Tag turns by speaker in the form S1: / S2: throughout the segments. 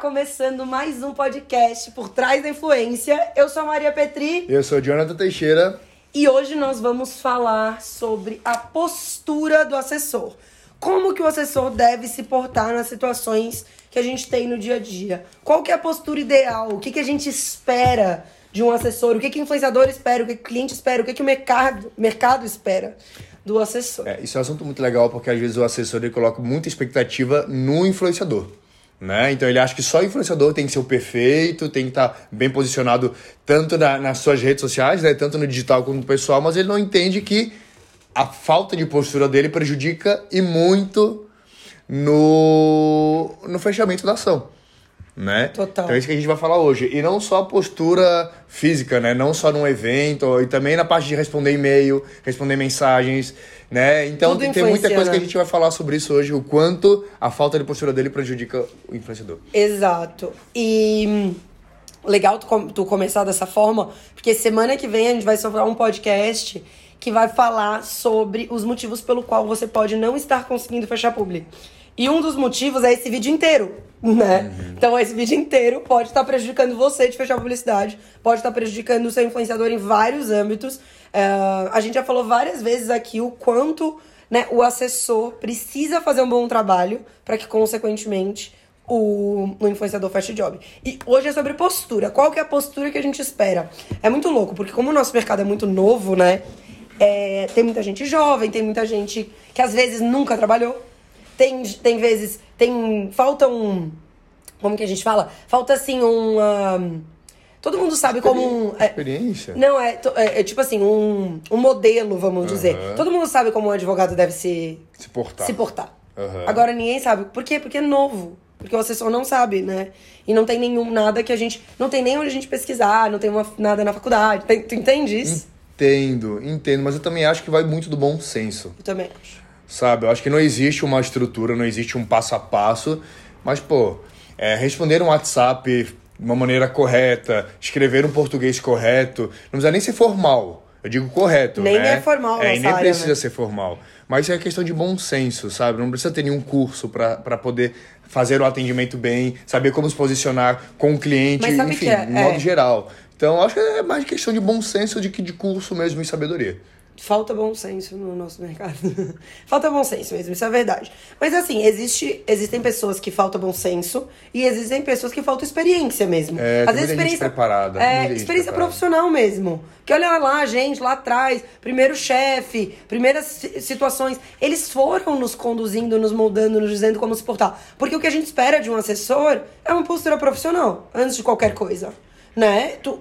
S1: começando mais um podcast por trás da influência. Eu sou a Maria Petri.
S2: Eu sou o Jonathan Teixeira.
S1: E hoje nós vamos falar sobre a postura do assessor. Como que o assessor deve se portar nas situações que a gente tem no dia a dia? Qual que é a postura ideal? O que, que a gente espera de um assessor? O que, que o influenciador espera? O que, que o cliente espera? O que, que o mercado, mercado espera? do assessor.
S2: É, isso é um assunto muito legal porque às vezes o assessor ele coloca muita expectativa no influenciador. Né? Então ele acha que só influenciador tem que ser o perfeito, tem que estar bem posicionado tanto na, nas suas redes sociais, né? tanto no digital quanto no pessoal, mas ele não entende que a falta de postura dele prejudica e muito no, no fechamento da ação né?
S1: Total.
S2: Então é isso que a gente vai falar hoje. E não só a postura física, né? Não só num evento, e também na parte de responder e-mail, responder mensagens, né? Então tem, tem muita coisa que a gente vai falar sobre isso hoje, o quanto a falta de postura dele prejudica o influenciador.
S1: Exato. E hum, legal tu, tu começar dessa forma, porque semana que vem a gente vai soltar um podcast que vai falar sobre os motivos pelo qual você pode não estar conseguindo fechar público. E um dos motivos é esse vídeo inteiro, né? Uhum. Então, esse vídeo inteiro pode estar prejudicando você de fechar a publicidade, pode estar prejudicando o seu influenciador em vários âmbitos. Uh, a gente já falou várias vezes aqui o quanto né, o assessor precisa fazer um bom trabalho para que, consequentemente, o, o influenciador feche job. E hoje é sobre postura. Qual que é a postura que a gente espera? É muito louco, porque como o nosso mercado é muito novo, né? É, tem muita gente jovem, tem muita gente que às vezes nunca trabalhou tem, tem vezes. Tem. Falta um. Como que a gente fala? Falta assim um. Um, todo mundo sabe como um.
S2: É, experiência?
S1: Não, é, é, é, tipo assim, um, um modelo, vamos uhum. dizer. Todo mundo sabe como um advogado deve se.
S2: Se portar.
S1: Se portar. Uhum. Agora ninguém sabe. Por quê? Porque é novo. Porque o assessor não sabe, né? E não tem nenhum nada que a gente. Não tem nem onde a gente pesquisar, não tem uma, nada na faculdade. Tem, tu entende isso?
S2: Entendo, entendo. Mas eu também acho que vai muito do bom senso.
S1: Eu também acho
S2: sabe? Eu acho que não existe uma estrutura, não existe um passo a passo, mas, pô, é, responder um WhatsApp de uma maneira correta, escrever um português correto, não precisa nem ser formal. Eu digo correto,
S1: nem
S2: né?
S1: é formal,
S2: é, nem
S1: área,
S2: precisa
S1: né?
S2: ser formal. Mas é questão de bom senso, sabe? Não precisa ter nenhum curso para poder fazer o atendimento bem, saber como se posicionar com o cliente, enfim, é? de modo é. geral. Então, acho que é mais questão de bom senso do que de curso mesmo e sabedoria
S1: falta bom senso no nosso mercado. falta bom senso mesmo, isso é verdade. Mas assim, existe, existem pessoas que falta bom senso e existem pessoas que faltam experiência mesmo.
S2: É, Às vezes experiência
S1: preparada. É, experiência profissional mesmo. Que olha lá, gente, lá atrás, primeiro chefe, primeiras situações, eles foram nos conduzindo, nos moldando, nos dizendo como se portar. Porque o que a gente espera de um assessor é uma postura profissional, antes de qualquer coisa, né? Tu,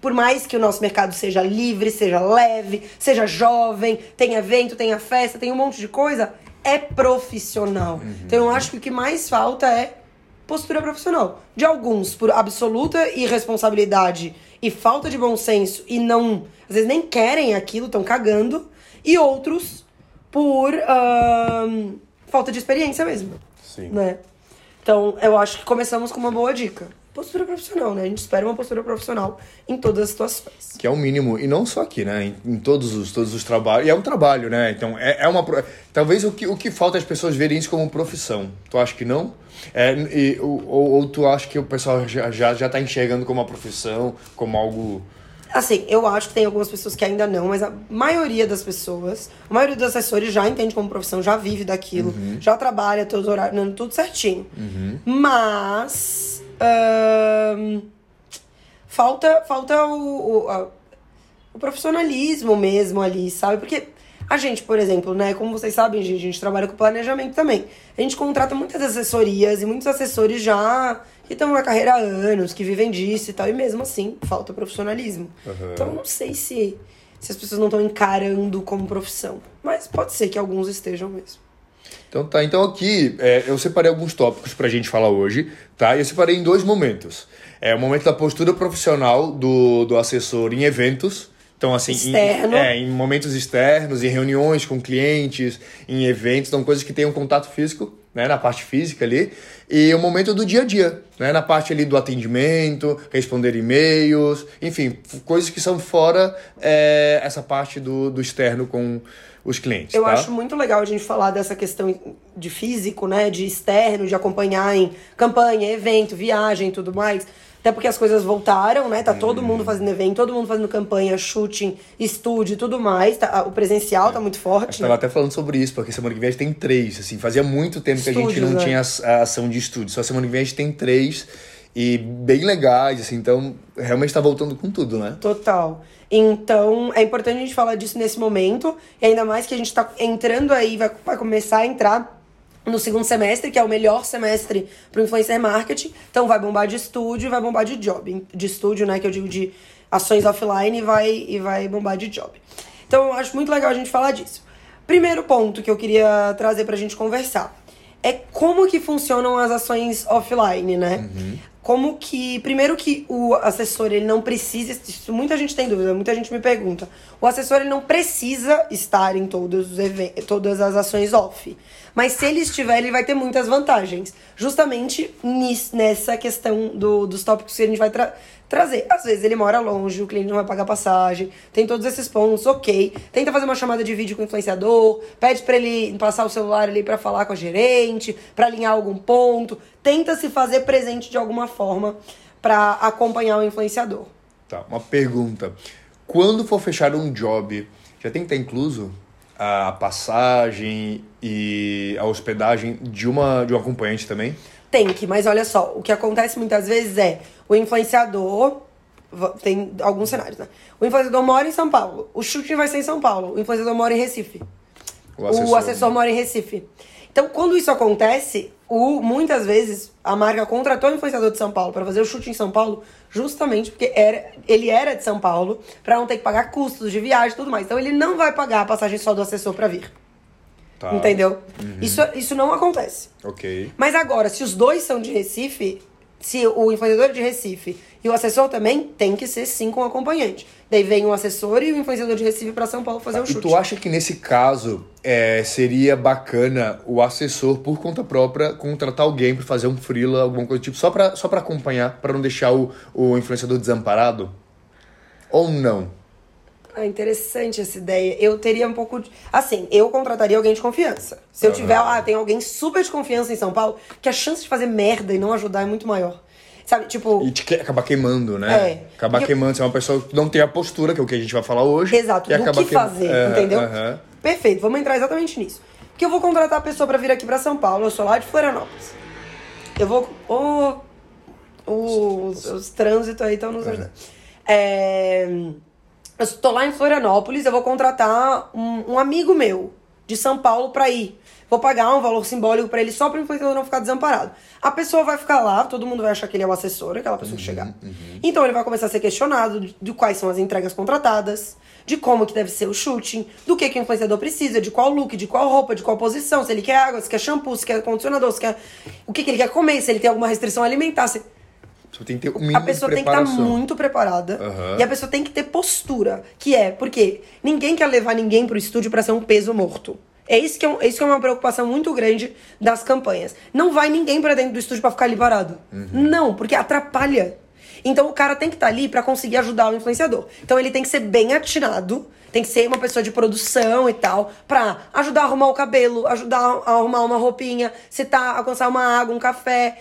S1: por mais que o nosso mercado seja livre, seja leve, seja jovem, tenha evento, tenha festa, tenha um monte de coisa, é profissional. Uhum. Então eu acho que o que mais falta é postura profissional. De alguns, por absoluta irresponsabilidade e falta de bom senso e não, às vezes nem querem aquilo, estão cagando, e outros por uh, falta de experiência mesmo.
S2: Sim.
S1: Né? Então, eu acho que começamos com uma boa dica postura profissional, né? A gente espera uma postura profissional em todas as situações.
S2: Que é o mínimo, e não só aqui, né? Em, em todos, os, todos os trabalhos. E é um trabalho, né? Então, é, é uma. Talvez o que, o que falta é as pessoas verem isso como profissão. Tu acha que não? É, e, ou, ou, tu acha que o pessoal já, já, já tá enxergando como uma profissão, como algo.
S1: Assim, eu acho que tem algumas pessoas que ainda não, mas a maioria das pessoas, a maioria dos assessores já entende como profissão, já vive daquilo, uhum. já trabalha todos os horários, tudo certinho.
S2: Uhum.
S1: Mas falta falta o, o, a, o, profissionalismo mesmo ali, sabe? Porque a gente, por exemplo, né, como vocês sabem, gente, a gente trabalha com planejamento também. A gente contrata muitas assessorias e muitos assessores já que estão na carreira há anos, que vivem disso e tal, e mesmo assim falta profissionalismo. Uhum. Então não sei se, se as pessoas não estão encarando como profissão, mas pode ser que alguns estejam mesmo.
S2: Então tá, então aqui é, eu separei alguns tópicos pra gente falar hoje, tá? Eu separei em dois momentos. É o momento da postura profissional do, do assessor em eventos. Então, assim,
S1: Externo.
S2: Em, é, em momentos externos, em reuniões com clientes, em eventos, então coisas que tenham contato físico, né, na parte física ali, e o momento do dia a dia, né, na parte ali do atendimento, responder e-mails, enfim, coisas que são fora é, essa parte do, do externo com os clientes.
S1: Eu
S2: tá?
S1: acho muito legal a gente falar dessa questão de físico, né? De externo, de acompanhar em campanha, evento, viagem e tudo mais. Até porque as coisas voltaram, né? Tá todo mundo fazendo evento, todo mundo fazendo campanha, shooting, estúdio e tudo mais. Tá, o presencial tá muito
S2: A
S1: forte.
S2: gente
S1: Né?
S2: até falando sobre isso, porque semana que vem a gente tem três. Assim, fazia muito tempo que a gente
S1: Estúdios,
S2: não
S1: né?
S2: tinha a ação de estúdio. Só semana que vem a gente tem três e bem legais, assim, então realmente tá voltando com tudo, né?
S1: Total. Então, é importante a gente falar disso nesse momento. E ainda mais que a gente tá entrando aí, vai, vai começar a entrar no segundo semestre, que é o melhor semestre pro influencer marketing. Então, vai bombar de estúdio e vai bombar de job. De estúdio, né, que eu digo de ações offline e vai, e vai bombar de job. Então, eu acho muito legal a gente falar disso. Primeiro ponto que eu queria trazer pra gente conversar é como que funcionam as ações offline, né? Como que, primeiro que o assessor ele não precisa, isso muita gente tem dúvida, muita gente me pergunta. O assessor ele não precisa estar em todos os todas as ações off. Mas se ele estiver, ele vai ter muitas vantagens. Justamente nessa questão do, dos tópicos que a gente vai tra- trazer. Às vezes ele mora longe, o cliente não vai pagar passagem, tem todos esses pontos, ok. Tenta fazer uma chamada de vídeo com o influenciador, pede pra ele passar o celular ali pra falar com a gerente, pra alinhar algum ponto. Tenta se fazer presente de alguma forma pra acompanhar o influenciador.
S2: Tá, uma pergunta. Quando for fechar um job, já tem que estar incluso a passagem e a hospedagem de uma de um acompanhante também?
S1: Tem que, mas olha só, o que acontece muitas vezes é o influenciador. Tem alguns cenários, né? O influenciador mora em São Paulo, o shooting vai ser em São Paulo, o influenciador mora em Recife. O assessor, mora em Recife. Então, quando isso acontece, o, muitas vezes a marca contratou o influenciador de São Paulo para fazer o chute em São Paulo, justamente porque era, ele era de São Paulo, para não ter que pagar custos de viagem e tudo mais. Então, ele não vai pagar a passagem só do assessor para vir.
S2: Tá.
S1: Entendeu? Isso, isso não acontece.
S2: Ok.
S1: Mas agora, se os dois são de Recife, se o influenciador de Recife e o assessor também, tem que ser sim com acompanhante. Daí vem o assessor e o influenciador de Recife para São Paulo fazer o
S2: E
S1: chute.
S2: tu acha que nesse caso é, seria bacana o assessor, por conta própria, contratar alguém pra fazer um freela, alguma coisa do tipo, só pra, só pra acompanhar, pra não deixar o, o influenciador desamparado? Ou não?
S1: Ah, interessante essa ideia. Eu teria um pouco de. Assim, eu contrataria alguém de confiança. Se eu tiver, ah, tem alguém super de confiança em São Paulo, que a chance de fazer merda e não ajudar é muito maior. Sabe, tipo.
S2: E te que- acabar queimando, né?
S1: É.
S2: Acabar queimando, se é uma pessoa que não tem a postura, que é o que a gente vai falar hoje.
S1: Exato,
S2: e
S1: do que fazer,
S2: Aham,
S1: entendeu?
S2: aham.
S1: Perfeito, vamos entrar exatamente nisso. Porque eu vou contratar a pessoa pra vir aqui pra São Paulo, eu sou lá de Florianópolis. Eu vou. Ô, os, os trânsitos aí estão nos ajudando. É, eu estou lá em Florianópolis, eu vou contratar um, um amigo meu de São Paulo pra ir. Vou pagar um valor simbólico pra ele só pro influenciador não ficar desamparado. A pessoa vai ficar lá, todo mundo vai achar que ele é o assessor, aquela pessoa que chegar. Então ele vai começar a ser questionado de, de quais são as entregas contratadas, de como que deve ser o shooting, do que, que o influenciador precisa, de qual look, de qual roupa, de qual posição, se ele quer água, se quer shampoo, se quer condicionador, se quer. O que, que ele quer comer, se ele tem alguma restrição alimentar. Se...
S2: Você tem que ter o mínimo
S1: A pessoa tem que estar
S2: preparação.
S1: muito preparada.
S2: Aham.
S1: E a pessoa tem que ter postura. Que é, porque ninguém quer levar ninguém pro estúdio pra ser um peso morto. É isso, que é um- é isso que é uma preocupação muito grande das campanhas. Não vai ninguém pra dentro do estúdio pra ficar ali parado.
S2: Uhum.
S1: Não, porque atrapalha. Então o cara tem que estar ali pra conseguir ajudar o influenciador. Então ele tem que ser bem atinado, tem que ser uma pessoa de produção e tal, pra ajudar a arrumar o cabelo, ajudar a arrumar uma roupinha, se tá alcançar uma água, um café,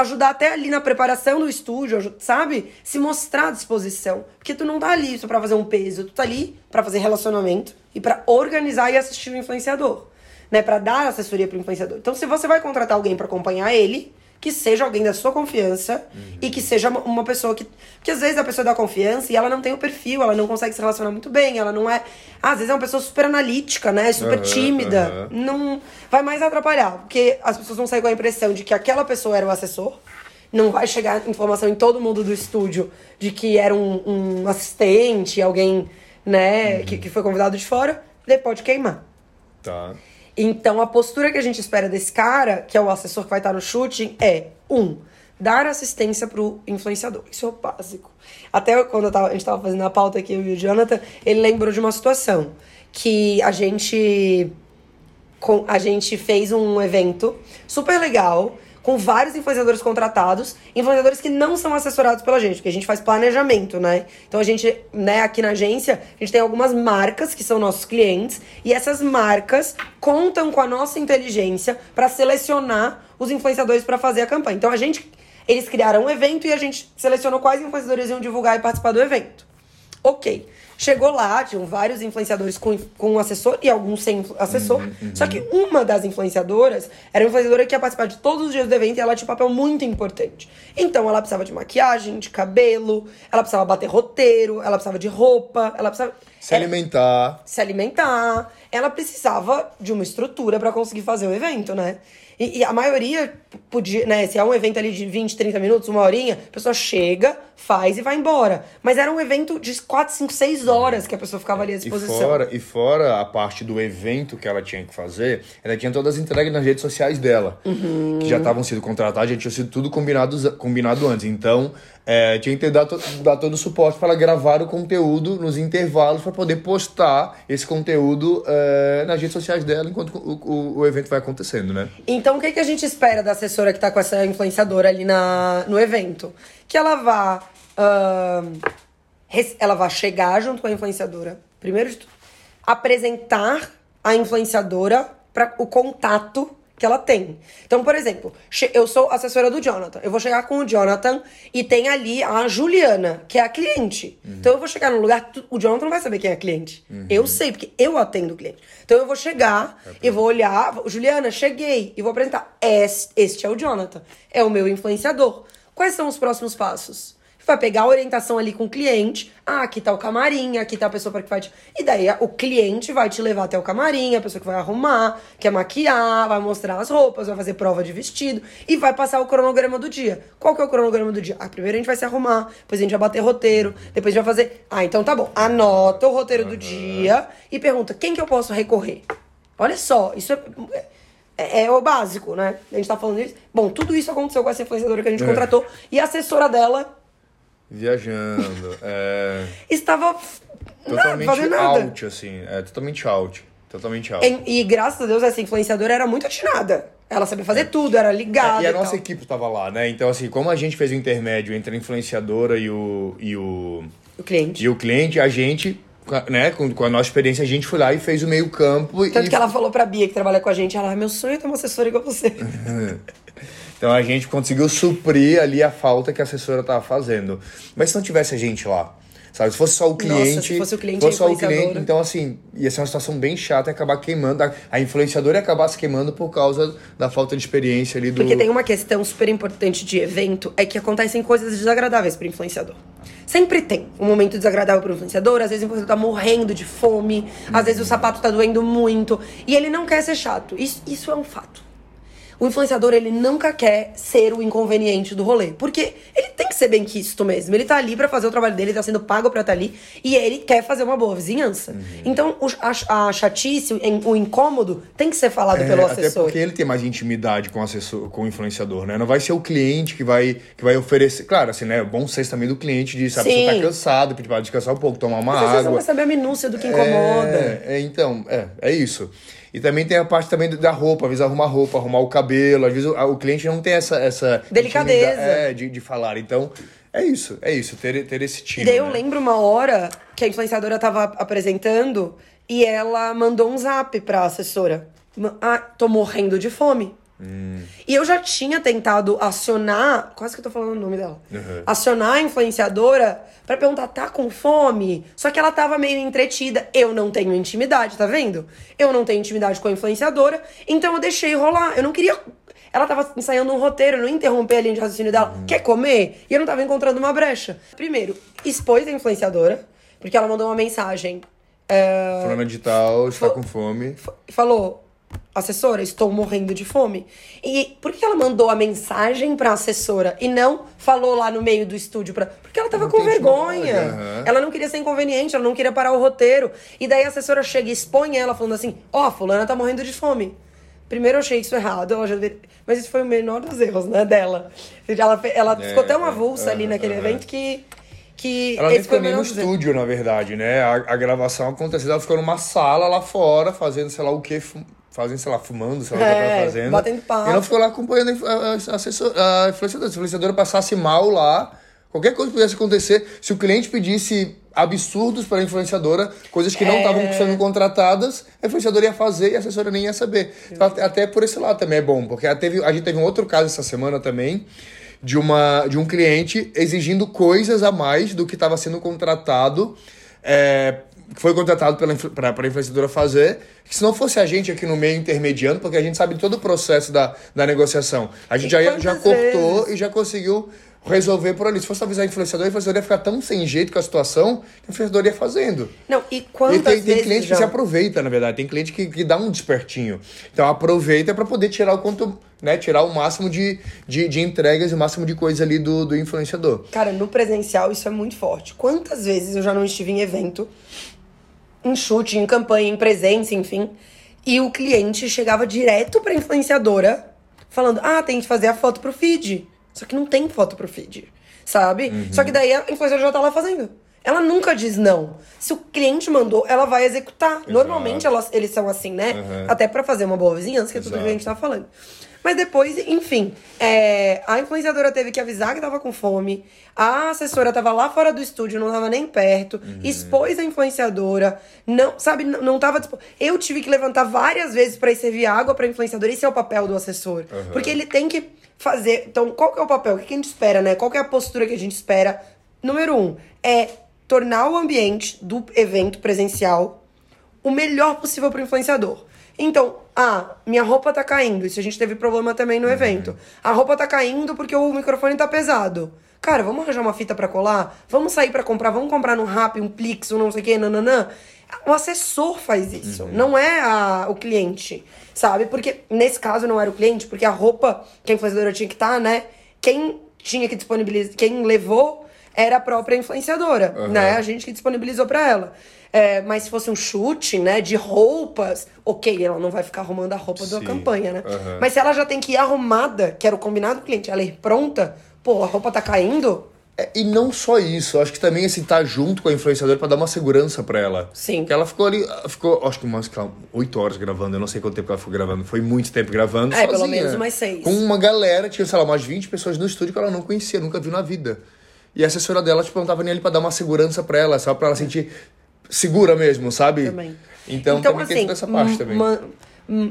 S1: ajudar até ali na preparação do estúdio, sabe? Se mostrar à disposição. Porque tu não tá ali só pra fazer um peso, tu tá ali pra fazer relacionamento e pra organizar e assistir o influenciador, né? Pra dar assessoria pro influenciador. Então, se você vai contratar alguém pra acompanhar ele, que seja alguém da sua confiança e que seja uma- pessoa que. Porque às vezes a pessoa dá confiança e ela não tem o perfil, ela não consegue se relacionar muito bem, ela não é. Às vezes é uma pessoa super analítica, né? Super
S2: Aham,
S1: tímida.
S2: aham.
S1: Não. Vai mais atrapalhar. Porque as pessoas vão sair com a impressão de que aquela pessoa era o assessor. Não vai chegar informação em todo mundo do estúdio de que era um, um assistente, alguém, né, que, que foi convidado de fora. Daí pode queimar.
S2: Tá.
S1: Então, a postura que a gente espera desse cara, que é o assessor que vai estar no shooting, é: um, dar assistência pro influenciador. Isso é o básico. Até quando eu tava- a gente tava fazendo a pauta aqui, eu e o Jonathan, ele lembrou de uma situação que a gente. a gente fez um evento super legal com vários influenciadores contratados, influenciadores que não são assessorados pela gente, porque a gente faz planejamento, né? Então a gente, né, aqui na agência, a gente tem algumas marcas que são nossos clientes, e essas marcas contam com a nossa inteligência para selecionar os influenciadores para fazer a campanha. Então a gente eles criaram um evento e a gente selecionou quais influenciadores iam divulgar e participar do evento. Ok. Chegou lá, tinham vários influenciadores com, com um assessor e alguns sem assessor. Uhum, uhum. Só que uma das influenciadoras era uma influenciadora que ia participar de todos os dias do evento e ela tinha um papel muito importante. Então ela precisava de maquiagem, de cabelo, ela precisava bater roteiro, ela precisava de roupa, ela precisava.
S2: Se alimentar.
S1: Se alimentar. Ela precisava de uma estrutura para conseguir fazer o evento, né? E, e, a maioria podia, né? Se é um evento ali de 20, 30 minutos, uma horinha, a pessoa chega, faz e vai embora. Mas era um evento de 4, 5, 6 horas que a pessoa ficava ali à disposição.
S2: E fora, e fora a parte do evento que ela tinha que fazer, ela tinha todas as entregas nas redes sociais dela. Uhum. Que já estavam sendo contratadas, já tinha sido tudo combinado, combinado antes. Então, é, tinha que dar, dar todo o suporte para gravar o conteúdo nos intervalos para poder postar esse conteúdo é, nas redes sociais dela enquanto o, o, o, evento vai acontecendo, né?
S1: Então, o que, que a gente espera da assessora que está com essa influenciadora ali na, no evento? Que ela vá, uh, ela vá chegar junto com a influenciadora, primeiro de tudo, apresentar a influenciadora para o contato que ela tem. Então, por exemplo, eu sou assessora do Jonathan. Eu vou chegar com o Jonathan e tem ali a Juliana, que é a cliente. Uhum. Então eu vou chegar num lugar, o Jonathan não vai saber quem é a cliente. Uhum. Eu sei, porque eu atendo o cliente. Então eu vou chegar é e vou olhar, Juliana, cheguei, e vou apresentar. Este é o Jonathan, é o meu influenciador. Quais são os próximos passos? Vai pegar a orientação ali com o cliente. Ah, aqui tá o camarim, aqui tá a pessoa para que vai te... E daí o cliente vai te levar até o camarim, a pessoa que vai arrumar, quer maquiar, vai mostrar as roupas, vai fazer prova de vestido e vai passar o cronograma do dia. Qual que é o cronograma do dia? Ah, primeiro a gente vai se arrumar, depois a gente vai bater roteiro, depois a gente vai fazer... Ah, então tá bom. Anota o roteiro do dia e pergunta, quem que eu posso recorrer? Olha só, isso é... É, é, o básico, né? A gente tá falando isso. Bom, tudo isso aconteceu com essa influenciadora que a gente é. contratou. E a assessora dela
S2: Viajando. É...
S1: Estava
S2: totalmente out, assim. É totalmente out. Totalmente out.
S1: E, e, graças a Deus essa influenciadora era muito atinada. Ela sabia fazer é. tudo, era ligada.
S2: É, e a
S1: e
S2: nossa equipe estava lá, né? Então, assim, como a gente fez o intermédio entre a influenciadora e o. E o,
S1: o cliente.
S2: E o cliente, a gente né, com, com, a nossa experiência, a gente foi lá e fez o meio campo.
S1: Tanto
S2: e...
S1: que ela falou pra Bia, que trabalha com a gente, ela, meu sonho é ter uma assessora igual você.
S2: Então a gente conseguiu suprir ali a falta que a assessora estava fazendo. Mas se não tivesse a gente lá, sabe? Se fosse só o cliente. Nossa,
S1: se fosse o cliente,
S2: fosse só o cliente, então assim, ia ser uma situação bem chata e acabar queimando. A, a influenciadora ia acabar se queimando por causa da falta de experiência ali do.
S1: Porque tem uma questão super importante de evento, é que acontecem coisas desagradáveis para influenciador. Sempre tem um momento desagradável para o influenciador, às vezes o influenciador tá morrendo de fome, às vezes o sapato tá doendo muito, e ele não quer ser chato. Isso, isso é um fato. O influenciador, ele nunca quer ser o inconveniente do rolê. Porque ele tem que ser bem quisto mesmo. Ele tá ali para fazer o trabalho dele, tá sendo pago pra estar tá ali. E ele quer fazer uma boa vizinhança. Uhum. Então, o, a, a, chatice, o incômodo, tem que ser falado é, pelo assessor.
S2: Até porque ele tem mais intimidade com o, assessor, com o influenciador, né? Não vai ser o cliente que vai, que vai oferecer. Claro, assim, né? É bom ser também do cliente de, sabe, Sim. você tá cansado, pedir pra descansar um pouco, tomar uma Mas, água. Vezes
S1: vai saber a minúcia do que incomoda.
S2: É, é, então, é, é isso. E também tem a parte também da roupa, às vezes arrumar roupa, arrumar o cabelo. Às vezes o, o cliente não tem essa. essa
S1: Delicadeza.
S2: É, de, de falar. Então, é isso, é isso, ter, ter esse time.
S1: E daí eu
S2: né?
S1: lembro uma hora que a influenciadora tava apresentando e ela mandou um zap pra assessora. Ah, tô morrendo de fome. Hum. E eu já tinha tentado acionar, quase que eu tô falando o nome dela, uhum. acionar a influenciadora para perguntar, tá com fome? Só que ela tava meio entretida. Eu não tenho intimidade, tá vendo? Eu não tenho intimidade com a influenciadora, então eu deixei rolar. Eu não queria. Ela tava ensaiando um roteiro, eu não interromper a linha de raciocínio dela. Uhum. Quer comer? E eu não tava encontrando uma brecha. Primeiro, expôs a influenciadora, porque ela mandou uma mensagem.
S2: Uh, Fulana de tal, está com fome.
S1: Falou, assessora, estou morrendo de fome. E por que ela mandou a mensagem pra assessora e não falou lá no meio do estúdio pra. Porque ela tava não com vergonha. Uhum. Ela não queria ser inconveniente, ela não queria parar o roteiro. E daí a assessora chega e expõe ela falando assim: Ó, oh, fulana tá morrendo de fome. Primeiro eu achei isso errado, mas isso foi o menor dos erros, né, dela. Ela, ela é, ficou tão avulsa é, ali naquele é, evento que que
S2: ela nem ficou nem no estúdio, na verdade, né? A, a gravação aconteceu, ela ficou numa sala lá fora, fazendo sei lá o que, fazem, sei lá, fumando, sei lá ela
S1: É,
S2: tá fazendo.
S1: batendo papo.
S2: E não ficou lá acompanhando a, assessor- a influenciadora. Se a influenciadora passasse mal lá, qualquer coisa pudesse acontecer, se o cliente pedisse absurdos para a influenciadora, coisas que não
S1: É.
S2: estavam sendo contratadas, a influenciadora ia fazer e a assessora nem ia saber. Então, até- até por esse lado também é bom, porque a teve, a gente teve um outro caso essa semana também, de, uma, de um cliente exigindo coisas a mais do que estava sendo contratado, é, que foi contratado pra- pra influenciadora fazer, que se não fosse a gente aqui no meio intermediando, porque a gente sabe todo o processo da, da negociação, a gente
S1: E
S2: já, já cortou
S1: vezes?
S2: e já conseguiu resolver por ali. Se fosse avisar a influenciadora, a influenciadora ia ficar tão sem jeito com a situação, que a influenciadora ia fazendo.
S1: Não, e
S2: E
S1: quantas
S2: tem, tem
S1: vezes
S2: cliente
S1: já...
S2: que se aproveita, na verdade. Tem cliente que, que dá um despertinho. Então aproveita para poder tirar o quanto, né? Tirar o máximo de, de, de entregas e o máximo de coisa ali do, do influenciador.
S1: Cara, no presencial isso é muito forte. Quantas vezes eu já não estive em evento, em chute, em campanha, em presença, enfim, e o cliente chegava direto pra influenciadora falando: "Ah, tem que fazer a foto pro feed". Só que não tem foto pro feed, sabe?
S2: Uhum.
S1: Só que daí a influenciadora já tá lá fazendo. Ela nunca diz não. Se o cliente mandou, ela vai executar. Normalmente elas, eles são assim, né?
S2: Uhum.
S1: Até pra fazer uma boa vizinhança, que é tudo que a
S2: Exato.
S1: gente tá falando. Mas depois, enfim, é, a influenciadora teve que avisar que tava com fome, a assessora tava lá fora do estúdio, não tava nem perto, expôs a influenciadora, não, sabe, não, não tava. Eu tive que levantar várias vezes pra ir servir água pra influenciadora, esse é o papel do assessor. Porque ele tem que fazer. Então, qual que é o papel? O que que a gente espera, né? Qual que é a postura que a gente espera? Número um, é tornar o ambiente do evento presencial o melhor possível pro influenciador. Então, ah, minha roupa tá caindo. Isso a gente teve problema também no evento. A roupa tá caindo porque o microfone tá pesado. Cara, vamos arranjar uma fita pra colar? Vamos sair pra comprar? Vamos comprar no Rap, um Plix, um não sei o que, nananã? O assessor faz isso, não é a- o cliente, sabe? Porque nesse caso não era o cliente, porque a roupa que a influenciadora tinha que estar, né? Quem tinha que disponibilizar, quem levou era a própria influenciadora, né? A gente que disponibilizou pra ela. É, mas se fosse um chute, né, de roupas, ok, ela não vai ficar arrumando a roupa da
S2: Sim.
S1: campanha, né?
S2: Aham.
S1: Mas se ela já tem que ir arrumada, que era o combinado do cliente, ela ir pronta, pô, a roupa tá caindo,
S2: É, e não só isso, acho que também assim, tá junto com a influenciadora pra dar uma segurança pra ela.
S1: Sim.
S2: Que ela ficou ali, ficou, acho que umas oito horas gravando, eu não sei quanto tempo ela ficou gravando, foi muito tempo gravando.
S1: É, pelo
S2: sozinha.
S1: menos umas seis.
S2: Com uma galera, tinha, sei lá, umas 20 pessoas no estúdio que ela não conhecia, nunca viu na vida. E a assessora dela, tipo, não tava nem ali pra dar uma segurança pra ela, só pra ela sentir segura mesmo, sabe?
S1: Também.
S2: Então, também tem toda essa parte também.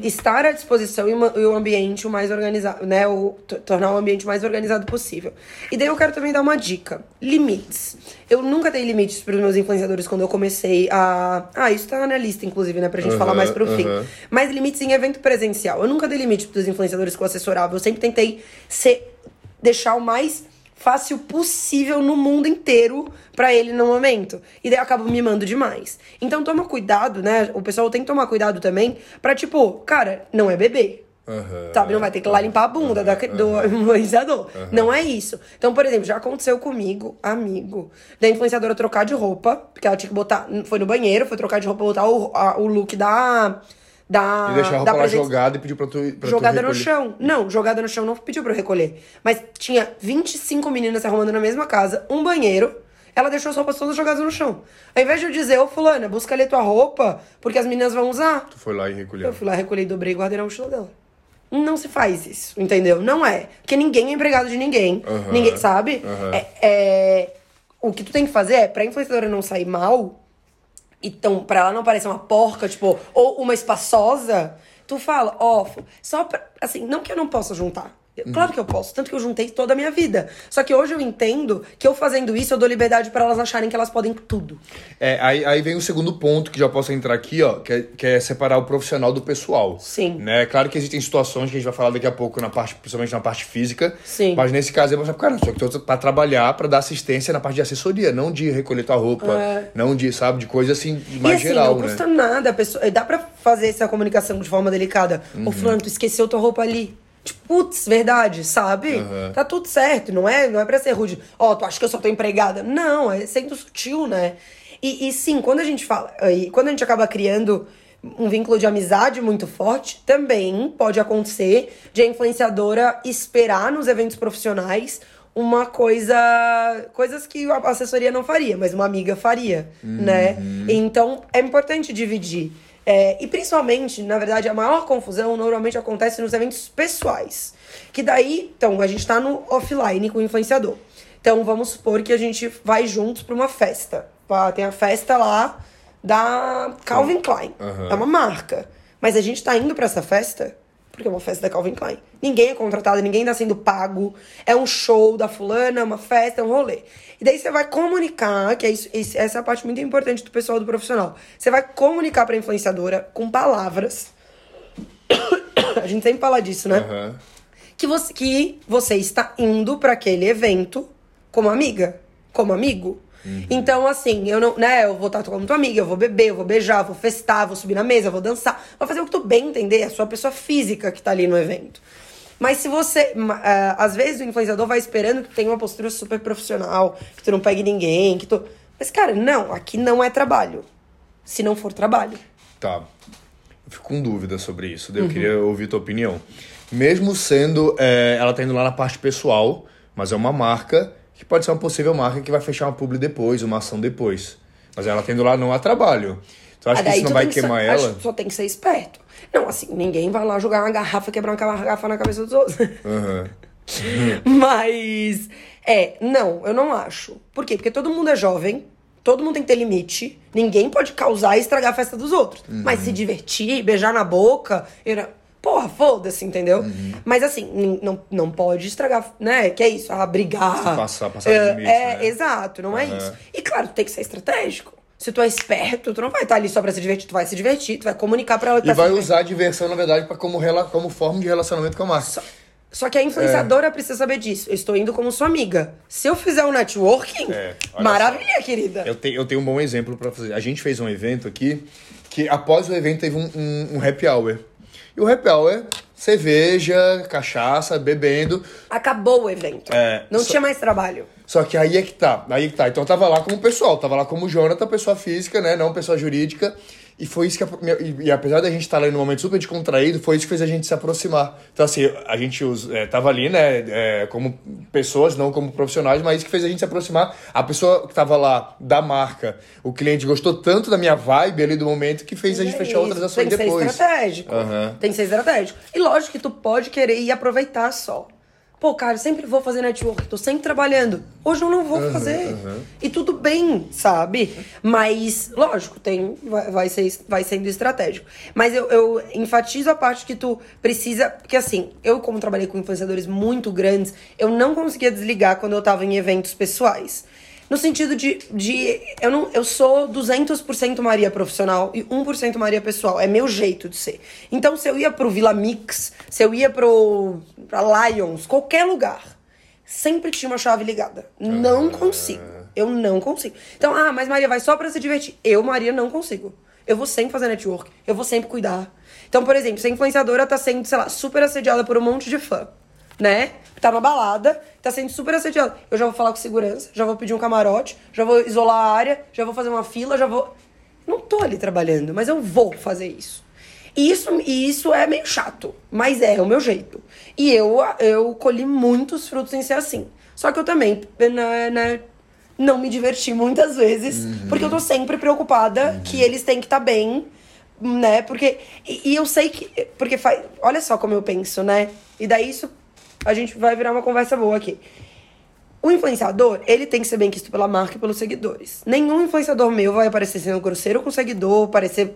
S1: estar à disposição e, e o ambiente o mais organizado, né? O, tornar o ambiente o mais organizado possível. E daí eu quero também dar uma dica: limites. Eu nunca dei limites para os meus influenciadores quando eu comecei a. Ah, isso tá na lista, inclusive, né? Pra gente
S2: Aham,
S1: falar mais pro fim.
S2: aham.
S1: Mas limites em evento presencial. Eu nunca dei limites pros influenciadores que eu assessorava. Eu sempre tentei ser, deixar o mais fácil possível no mundo inteiro pra ele no momento. E daí eu acabo mimando demais. Então toma cuidado, né? O pessoal tem que tomar cuidado também pra, tipo, cara, não é bebê.
S2: Aham.
S1: Sabe? Não vai ter que ir lá limpar a bunda da- do influenciador. Não é isso. Então, por exemplo, já aconteceu comigo, amigo, da influenciadora trocar de roupa, porque ela tinha que botar. Foi no banheiro, foi trocar de roupa, botar o, a- o look da. Da,
S2: E deixar a
S1: da
S2: roupa lá
S1: presen-
S2: jogada e pedir pra tu, pra tu
S1: jogada no
S2: recolher.
S1: chão. Não, jogada no chão não pediu pra eu recolher. Mas tinha 25 meninas se arrumando na mesma casa, um banheiro. Ela deixou as roupas todas jogadas no chão. Ao invés de eu dizer, ô fulana, busca ali tua roupa, porque as meninas vão usar.
S2: Tu foi lá e recolheu.
S1: Eu fui lá, recolhi, dobrei e guardei na mochila dela. Não se faz isso, entendeu? Não é. Porque ninguém é empregado de ninguém. Ninguém, sabe? É, é- O que tu tem que fazer é, pra influenciadora não sair mal, então, pra ela não parecer uma porca, tipo, ou uma espaçosa, tu fala, ó, só pra. Assim, não que eu não possa juntar. Claro que eu posso, tanto que eu juntei toda a minha vida. Só que hoje eu entendo que eu fazendo isso, eu dou liberdade pra elas acharem que elas podem tudo.
S2: É, aí, aí vem o segundo ponto que já posso entrar aqui, ó, que é, que é separar o profissional do pessoal.
S1: Sim.
S2: Né? Claro que existem situações que a gente vai falar daqui a pouco, na parte, principalmente na parte física.
S1: Sim.
S2: Mas nesse caso é mostrar pro cara, só que tô pra trabalhar, pra dar assistência na parte de assessoria, não de recolher tua roupa,
S1: É.
S2: não de, sabe, de coisa assim, mais
S1: e assim,
S2: geral,
S1: não
S2: né?
S1: custa nada. Pessoa, dá pra fazer essa comunicação de forma delicada.
S2: Uhum.
S1: Ô, Fulano, tu esqueceu tua roupa ali. Tipo, putz, verdade, sabe?
S2: Uhum.
S1: Tá tudo certo, não é, não é pra ser rude. Ó, tu acha que eu só tô empregada? Não, é sendo sutil, né? E, e sim, quando a gente fala. E quando a gente acaba criando um vínculo de amizade muito forte, também pode acontecer de a influenciadora esperar nos eventos profissionais uma coisa. coisas que a assessoria não faria, mas uma amiga faria, né? Então é importante dividir. É, e principalmente, na verdade, a maior confusão normalmente acontece nos eventos pessoais. Que daí, então, a gente tá no offline com o influenciador. Então, vamos supor que a gente vai juntos pra uma festa. Tem a festa lá da Calvin Klein.
S2: Aham.
S1: É uma marca. Mas a gente tá indo pra essa festa porque é uma festa da Calvin Klein. Ninguém é contratado, ninguém tá sendo pago. É um show da fulana, é uma festa, é um rolê. E daí você vai comunicar, que é isso, essa é a parte muito importante do pessoal do profissional. Você vai comunicar pra influenciadora com palavras. a gente sempre fala disso, né?
S2: Aham.
S1: que você, que você está indo para aquele evento como amiga, como amigo. Então, assim, eu não, né, eu vou estar como tua amiga, eu vou beber, eu vou beijar, eu vou festar, vou subir na mesa, eu vou dançar, vou fazer o que tu bem entender, é a sua pessoa física que tá ali no evento. Mas se você. ah, às vezes o influenciador vai esperando que tu tenha uma postura super profissional, que tu não pegue ninguém, que tu. Mas, cara, não, aqui não é trabalho. Se não for trabalho.
S2: Tá. Eu fico com dúvida sobre isso, daí
S1: Uhum.
S2: eu queria ouvir tua opinião. Mesmo sendo. é, ela tá indo lá na parte pessoal, mas é uma marca que pode ser uma possível marca que vai fechar uma publi depois, uma ação depois. Mas ela indo lá não a trabalho. Tu acha
S1: Ah,
S2: que isso não vai
S1: tem que
S2: queimar
S1: só,
S2: ela?
S1: Acho que só tem que ser esperto. Não, assim, ninguém vai lá jogar uma garrafa, quebrar uma garrafa na cabeça dos outros.
S2: Aham.
S1: Mas, é, não, eu não acho. Por quê? Porque todo mundo é jovem, todo mundo tem que ter limite, ninguém pode causar e estragar a festa dos outros. Mas se divertir, beijar na boca. Porra, foda-se, entendeu? Mas assim, não, não pode estragar, né? Que é isso, ah, brigar.
S2: Se passar- passar
S1: é,
S2: limite,
S1: é,
S2: né?
S1: exato, não é
S2: Aham.
S1: isso. E claro, tem que ser estratégico. Se tu é esperto, tu não vai estar ali só pra se divertir, tu vai se divertir, tu vai comunicar pra ela
S2: E
S1: tá
S2: vai usar a diversão, na verdade, pra como, rela- como forma de relacionamento com a marca.
S1: Só, só que a influenciadora precisa saber disso. Eu estou indo como sua amiga. Se eu fizer um networking,
S2: É,
S1: maravilha, querida.
S2: Eu, te, eu tenho um bom exemplo pra fazer. A gente fez um evento aqui que após o evento teve um, um, um happy hour. E o happy hour, cerveja, cachaça, bebendo.
S1: Acabou o evento.
S2: É,
S1: não
S2: só-
S1: tinha mais trabalho.
S2: Só que aí é que tá, aí é que tá. Então eu tava lá como pessoal, tava lá como Jonathan, pessoa física, né? Não pessoa jurídica. E foi isso que. a- E, e apesar da gente estar ali num momento super descontraído, foi isso que fez a gente se aproximar. Então, assim, a gente usa, é, tava ali, né? é, como pessoas, não como profissionais, mas isso que fez a gente se aproximar. A pessoa que tava lá da marca, o cliente gostou tanto da minha vibe ali do momento que fez a gente
S1: É
S2: fechar outras
S1: isso.
S2: ações
S1: Tem que
S2: depois.
S1: ser estratégico.
S2: Aham.
S1: Tem que ser estratégico. E lógico que tu pode querer ir aproveitar só. Pô, cara, eu sempre vou fazer network, tô sempre trabalhando. Hoje eu não vou fazer. E tudo bem, sabe? Mas, lógico, tem, vai, vai, ser, vai sendo estratégico. Mas eu, eu enfatizo a parte que tu precisa. Porque assim, eu, como trabalhei com influenciadores muito grandes, eu não conseguia desligar quando eu tava em eventos pessoais. No sentido de, de eu não eu sou 200% Maria profissional e 1% Maria pessoal, é meu jeito de ser. Então se eu ia pro Vila Mix, se eu ia pro pra Lions, qualquer lugar, sempre tinha uma chave ligada. Não consigo. Eu não consigo. Então, ah, mas Maria vai só pra se divertir. Eu, Maria, não consigo. Eu vou sempre fazer network, eu vou sempre cuidar. Então, por exemplo, se a influenciadora tá sendo, sei lá, super assediada por um monte de fã né? Tá numa balada, tá sendo super assediado. Eu já vou falar com segurança, já vou pedir um camarote, já vou isolar a área, já vou fazer uma fila, já vou. Não tô ali trabalhando, mas eu vou fazer isso. E isso, e isso é meio chato, mas é o meu jeito. E eu, eu colhi muitos frutos em ser assim. Só que eu também, né, né, não me diverti muitas vezes, porque eu tô sempre preocupada que eles têm que estar bem, né? Porque. E, e eu sei que. Porque faz. Olha só como eu penso, né? E daí isso. A gente vai virar uma conversa boa aqui. O influenciador, ele tem que ser bem quisto pela marca e pelos seguidores. Nenhum influenciador meu vai aparecer sendo grosseiro com seguidor, parecer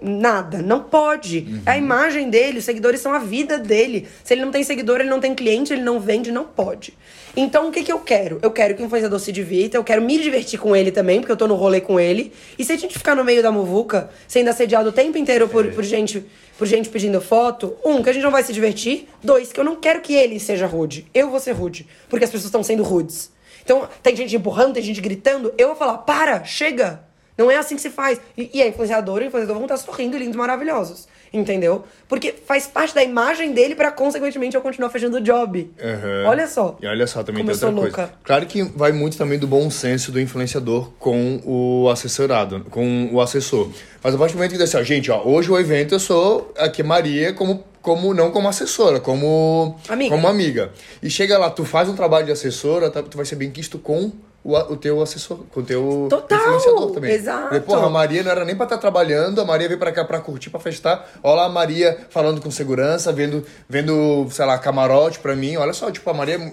S1: nada. Não pode. É a imagem dele, os seguidores são a vida dele. Se ele não tem seguidor, ele não tem cliente, ele não vende, não pode. Então, o que, que eu quero? Eu quero que o influenciador se divirta, eu quero me divertir com ele também, porque eu tô no rolê com ele. E se a gente ficar no meio da muvuca, sendo assediado o tempo inteiro por, por gente por gente pedindo foto, um, que a gente não vai se divertir, dois, que eu não quero que ele seja rude. Eu vou ser rude, porque as pessoas estão sendo rudes. Então, tem gente empurrando, tem gente gritando, eu vou falar, para, chega! Não é assim que se faz. E, e a influenciadora e o influenciador vão estar sorrindo, lindos, maravilhosos. Entendeu? Porque faz parte da imagem dele pra, consequentemente, eu continuar fazendo o job.
S2: Aham.
S1: Olha só.
S2: E olha só, também
S1: Como
S2: tem outra coisa.
S1: louca.
S2: Claro que vai muito também do bom senso do influenciador com o assessorado, com o assessor. Mas a partir do momento que diz assim, ó, gente, ó, hoje o evento eu sou aqui Maria como, como não como assessora, como
S1: Amiga.
S2: como amiga. E chega lá, tu faz um trabalho de assessora, tá, tu vai ser bem quisto com o, a- o teu assessor, com o teu
S1: Total,
S2: influenciador também.
S1: exato.
S2: Porque, porra, a Maria não era nem pra estar trabalhando, a Maria veio pra cá pra curtir, pra festar. Olha lá a Maria falando com segurança, vendo, vendo, sei lá, camarote pra mim. Olha só, tipo, a Maria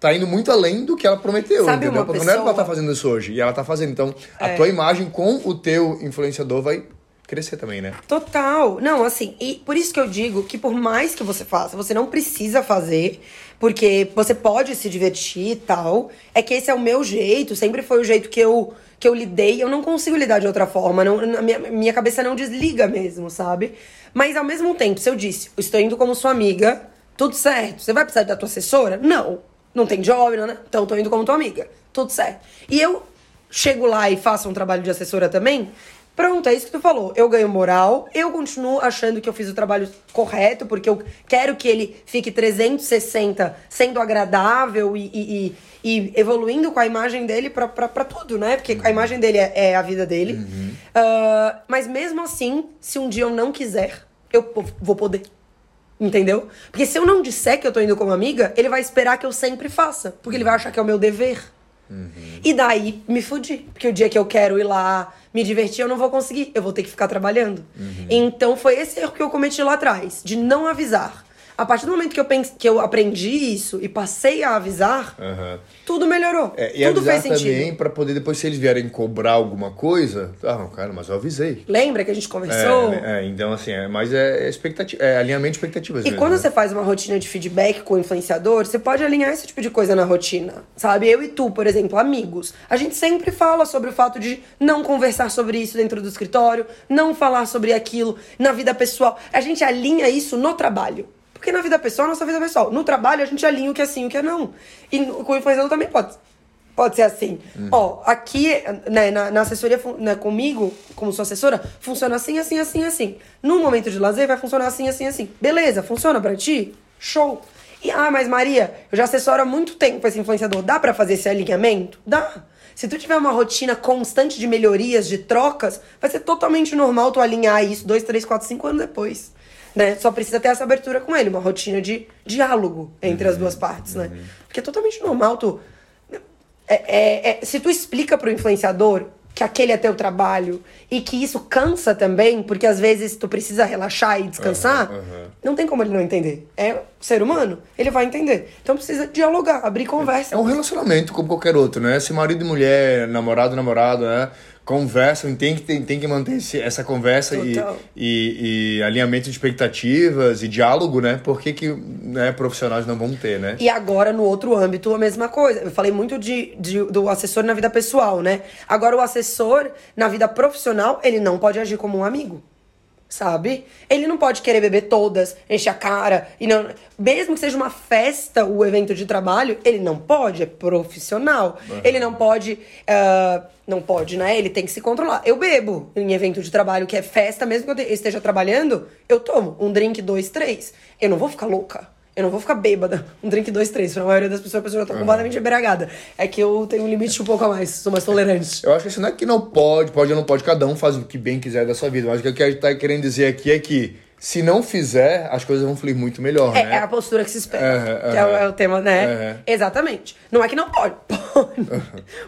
S2: tá indo muito além do que ela prometeu,
S1: Sabe
S2: entendeu? Porque não era pra
S1: pessoa-
S2: estar fazendo isso hoje, e ela tá fazendo. Então, a
S1: É.
S2: tua imagem com o teu influenciador vai crescer também, né?
S1: Total. Não, assim, e por isso que eu digo que por mais que você faça, você não precisa fazer, porque você pode se divertir e tal. É que esse é o meu jeito, sempre foi o jeito que eu que eu lidei, eu não consigo lidar de outra forma, não, minha, minha cabeça não desliga mesmo, sabe? Mas ao mesmo tempo, se eu disse, estou indo como sua amiga, tudo certo. Você vai precisar da tua assessora? Não. Não tem job, não, né? Então tô indo como tua amiga. Tudo certo. E eu chego lá e faço um trabalho de assessora também, pronto, é isso que tu falou. Eu ganho moral, eu continuo achando que eu fiz o trabalho correto, porque eu quero que ele fique 360 sendo agradável e, e, e- e evoluindo com a imagem dele pra, pra, pra tudo, né? Porque a imagem dele é, é a vida dele. Ah, mas mesmo assim, se um dia eu não quiser, eu vou poder. Entendeu? Porque se eu não disser que eu tô indo como amiga, ele vai esperar que eu sempre faça. Porque ele vai achar que é o meu dever. E daí me fudi. Porque o dia que eu quero ir lá me divertir, eu não vou conseguir. Eu vou ter que ficar trabalhando. Então foi esse erro que eu cometi lá atrás, de não avisar. A partir do momento que eu, pense, que eu aprendi isso e passei a avisar,
S2: Aham.
S1: tudo melhorou.
S2: É, e
S1: tudo
S2: avisar
S1: fez sentido.
S2: também pra poder depois, se eles vierem cobrar alguma coisa, ah, não, cara, mas eu avisei.
S1: Lembra que a gente conversou?
S2: É, é, então, assim, é, mas é, expectativa, é alinhamento de expectativas
S1: E
S2: mesmo,
S1: quando
S2: né?
S1: você faz uma rotina de feedback com o influenciador, você pode alinhar esse tipo de coisa na rotina. Sabe? Eu e tu, por exemplo, amigos. A gente sempre fala sobre o fato de não conversar sobre isso dentro do escritório, não falar sobre aquilo na vida pessoal. A gente alinha isso no trabalho. Porque na vida pessoal, nossa vida pessoal. No trabalho, a gente alinha o que é sim e o que é não. E com o influenciador também pode. Pode ser assim. Ó, aqui, né, na, na assessoria né, comigo, como sua assessora, funciona assim, assim, assim, assim. No momento de lazer, vai funcionar assim, assim, assim. Beleza, funciona pra ti? Show. E, ah, mas Maria, eu já assessoro há muito tempo esse influenciador. Dá pra fazer esse alinhamento? Dá. Se tu tiver uma rotina constante de melhorias, de trocas, vai ser totalmente normal tu alinhar isso dois, três, quatro, cinco anos depois. Né? Só precisa ter essa abertura com ele, uma rotina de diálogo entre as duas partes, né? Porque é totalmente normal tu é, é- é- se tu explica pro influenciador que aquele é teu trabalho e que isso cansa também, porque às vezes tu precisa relaxar e descansar,
S2: Aham, aham.
S1: não tem como ele não entender. É ser humano, ele vai entender. Então precisa dialogar, abrir conversa.
S2: É um relacionamento como qualquer outro, né? Se marido e mulher, namorado namorado, né? Conversam, tem que, tem, tem que manter esse- essa conversa e, e, e alinhamento de expectativas e diálogo, né? Por que, que né, profissionais não vão ter, né?
S1: E agora, no outro âmbito, a mesma coisa. Eu falei muito de, de- do assessor na vida pessoal, né? Agora, o assessor na vida profissional, ele não pode agir como um amigo. Sabe? Ele não pode querer beber todas, encher a cara. e não Mesmo que seja uma festa, o evento de trabalho, ele não pode, é profissional. Ele não pode. ah, não pode, né? Ele tem que se controlar. Eu bebo em evento de trabalho, que é festa, mesmo que eu te- esteja trabalhando, eu tomo um drink, dois, três. Eu não vou ficar louca. Eu não vou ficar bêbada. Um drink, dois, três. Pra maioria das pessoas, a pessoa já tá completamente embriagada. É que eu tenho um limite um pouco a mais, sou mais tolerante.
S2: Eu acho que isso não é que não pode, pode ou não pode, cada um faz o que bem quiser da sua vida. Mas o que a gente tá querendo dizer aqui é que se não fizer, as coisas vão fluir muito melhor,
S1: É,
S2: né?
S1: é a postura que se espera.
S2: Aham,
S1: que é o, é o tema, né?
S2: Aham.
S1: Exatamente. Não é que não pode. Pode.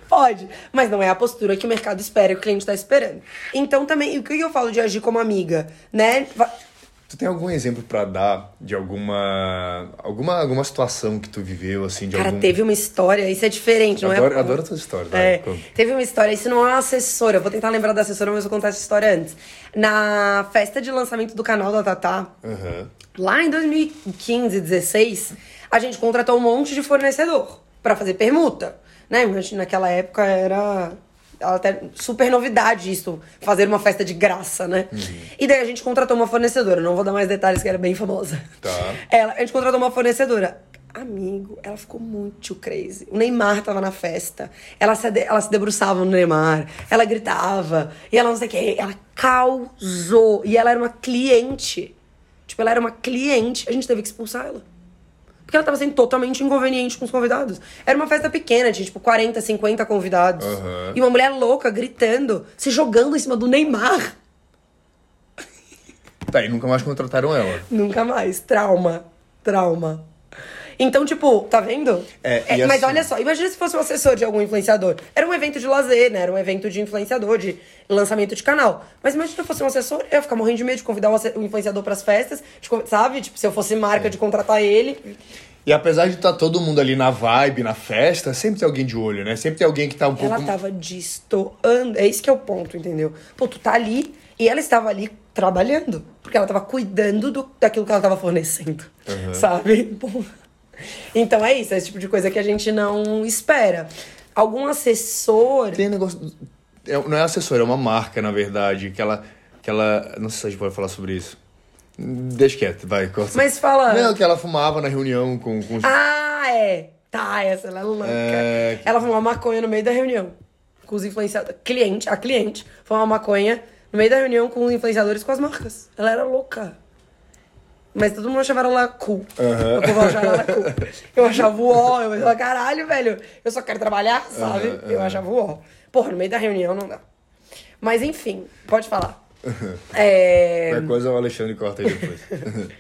S1: Pode. Mas não é a postura que o mercado espera, que o cliente tá esperando. Então também, o que eu falo de agir como amiga, né? Va-
S2: Tu tem algum exemplo pra dar de alguma alguma alguma situação que tu viveu assim de
S1: Cara,
S2: algum
S1: teve uma história, isso é diferente, não
S2: Adoro,
S1: é?
S2: adoro essas histórias, vai,
S1: É, teve uma história, isso não é uma assessora, eu vou tentar lembrar da assessora, mas eu vou contar essa história antes. Na festa de lançamento do canal da Tatá,
S2: Aham.
S1: lá em 2015, 16, a gente contratou um monte de fornecedor pra fazer permuta, né? Imagina, naquela época era até super novidade isso, fazer uma festa de graça, né? E daí a gente contratou uma fornecedora, não vou dar mais detalhes que era bem famosa.
S2: Tá.
S1: Ela, a gente contratou uma fornecedora. Amigo, ela ficou muito crazy. O Neymar tava na festa. Ela se, ela se debruçava no Neymar. Ela gritava. E ela não sei o que. Ela causou. E ela era uma cliente. Tipo, ela era uma cliente. A gente teve que expulsar ela. Porque ela tava sendo totalmente inconveniente com os convidados. Era uma festa pequena, tinha tipo 40, 50 convidados.
S2: Aham.
S1: E uma mulher louca gritando, se jogando em cima do Neymar.
S2: Tá, e nunca mais contrataram ela.
S1: Nunca mais. Trauma. Trauma. Então, tipo, tá vendo?
S2: É,
S1: mas
S2: assim-
S1: olha só, imagina se fosse um assessor de algum influenciador. Era um evento de lazer, né? Era um evento de influenciador, de lançamento de canal. Mas imagina se eu fosse um assessor, eu ia ficar morrendo de medo de convidar o influenciador pras festas, de sabe? Tipo, se eu fosse
S2: É.
S1: marca de contratar ele.
S2: E apesar de estar todo mundo ali na vibe, na festa, sempre tem alguém de olho, né? Sempre tem alguém que tá um pouco.
S1: Ela tava destoando. É isso que é o ponto, entendeu? Pô, tu tá ali e ela estava ali trabalhando. Porque ela tava cuidando do, daquilo que ela tava fornecendo. Sabe? Pô. Então é isso, é esse tipo de coisa que a gente não espera. Algum assessor.
S2: Tem negócio. é- não é assessor, é uma marca, na verdade, que ela. Que ela. Não sei se a gente pode falar sobre isso. Deixa quieto, vai, corta.
S1: Mas fala.
S2: Não, que ela fumava na reunião com, com os.
S1: Ah, é. Tá, essa ela é louca.
S2: É.
S1: Ela fumou uma maconha no meio da reunião. Com os influenciadores. Cliente, a cliente fumou uma maconha no meio da reunião com os influenciadores com as marcas. Ela era louca. Mas todo mundo achava ela cool.
S2: Aham.
S1: O povo achava ela cool. Eu achava o ó, eu falava, caralho, velho, eu só quero trabalhar, sabe?
S2: Aham,
S1: Eu
S2: aham.
S1: achava o ó. Porra, no meio da reunião não dá. Mas enfim, pode falar. É...
S2: Qualquer coisa o Alexandre corta aí depois.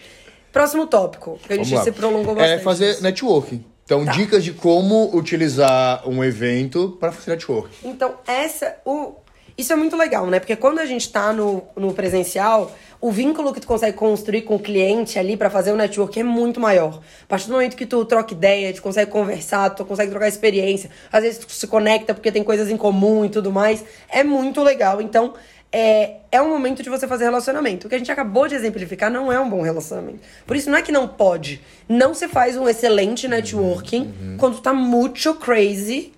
S1: Próximo tópico, que a gente se prolongou bastante.
S2: É fazer
S1: nisso.
S2: networking. Então,
S1: Tá.
S2: dicas de como utilizar um evento para fazer networking.
S1: Então, essa. O, isso é muito legal, né? Porque quando a gente tá no, no presencial, o vínculo que tu consegue construir com o cliente ali pra fazer o network é muito maior. A partir do momento que tu troca ideia, tu consegue conversar, tu consegue trocar experiência, às vezes tu se conecta porque tem coisas em comum e tudo mais, é muito legal. Então, é, é um momento de você fazer relacionamento. O que a gente acabou de exemplificar não é um bom relacionamento. Por isso, não é que não pode. Não se faz um excelente networking quando tu tá muito crazy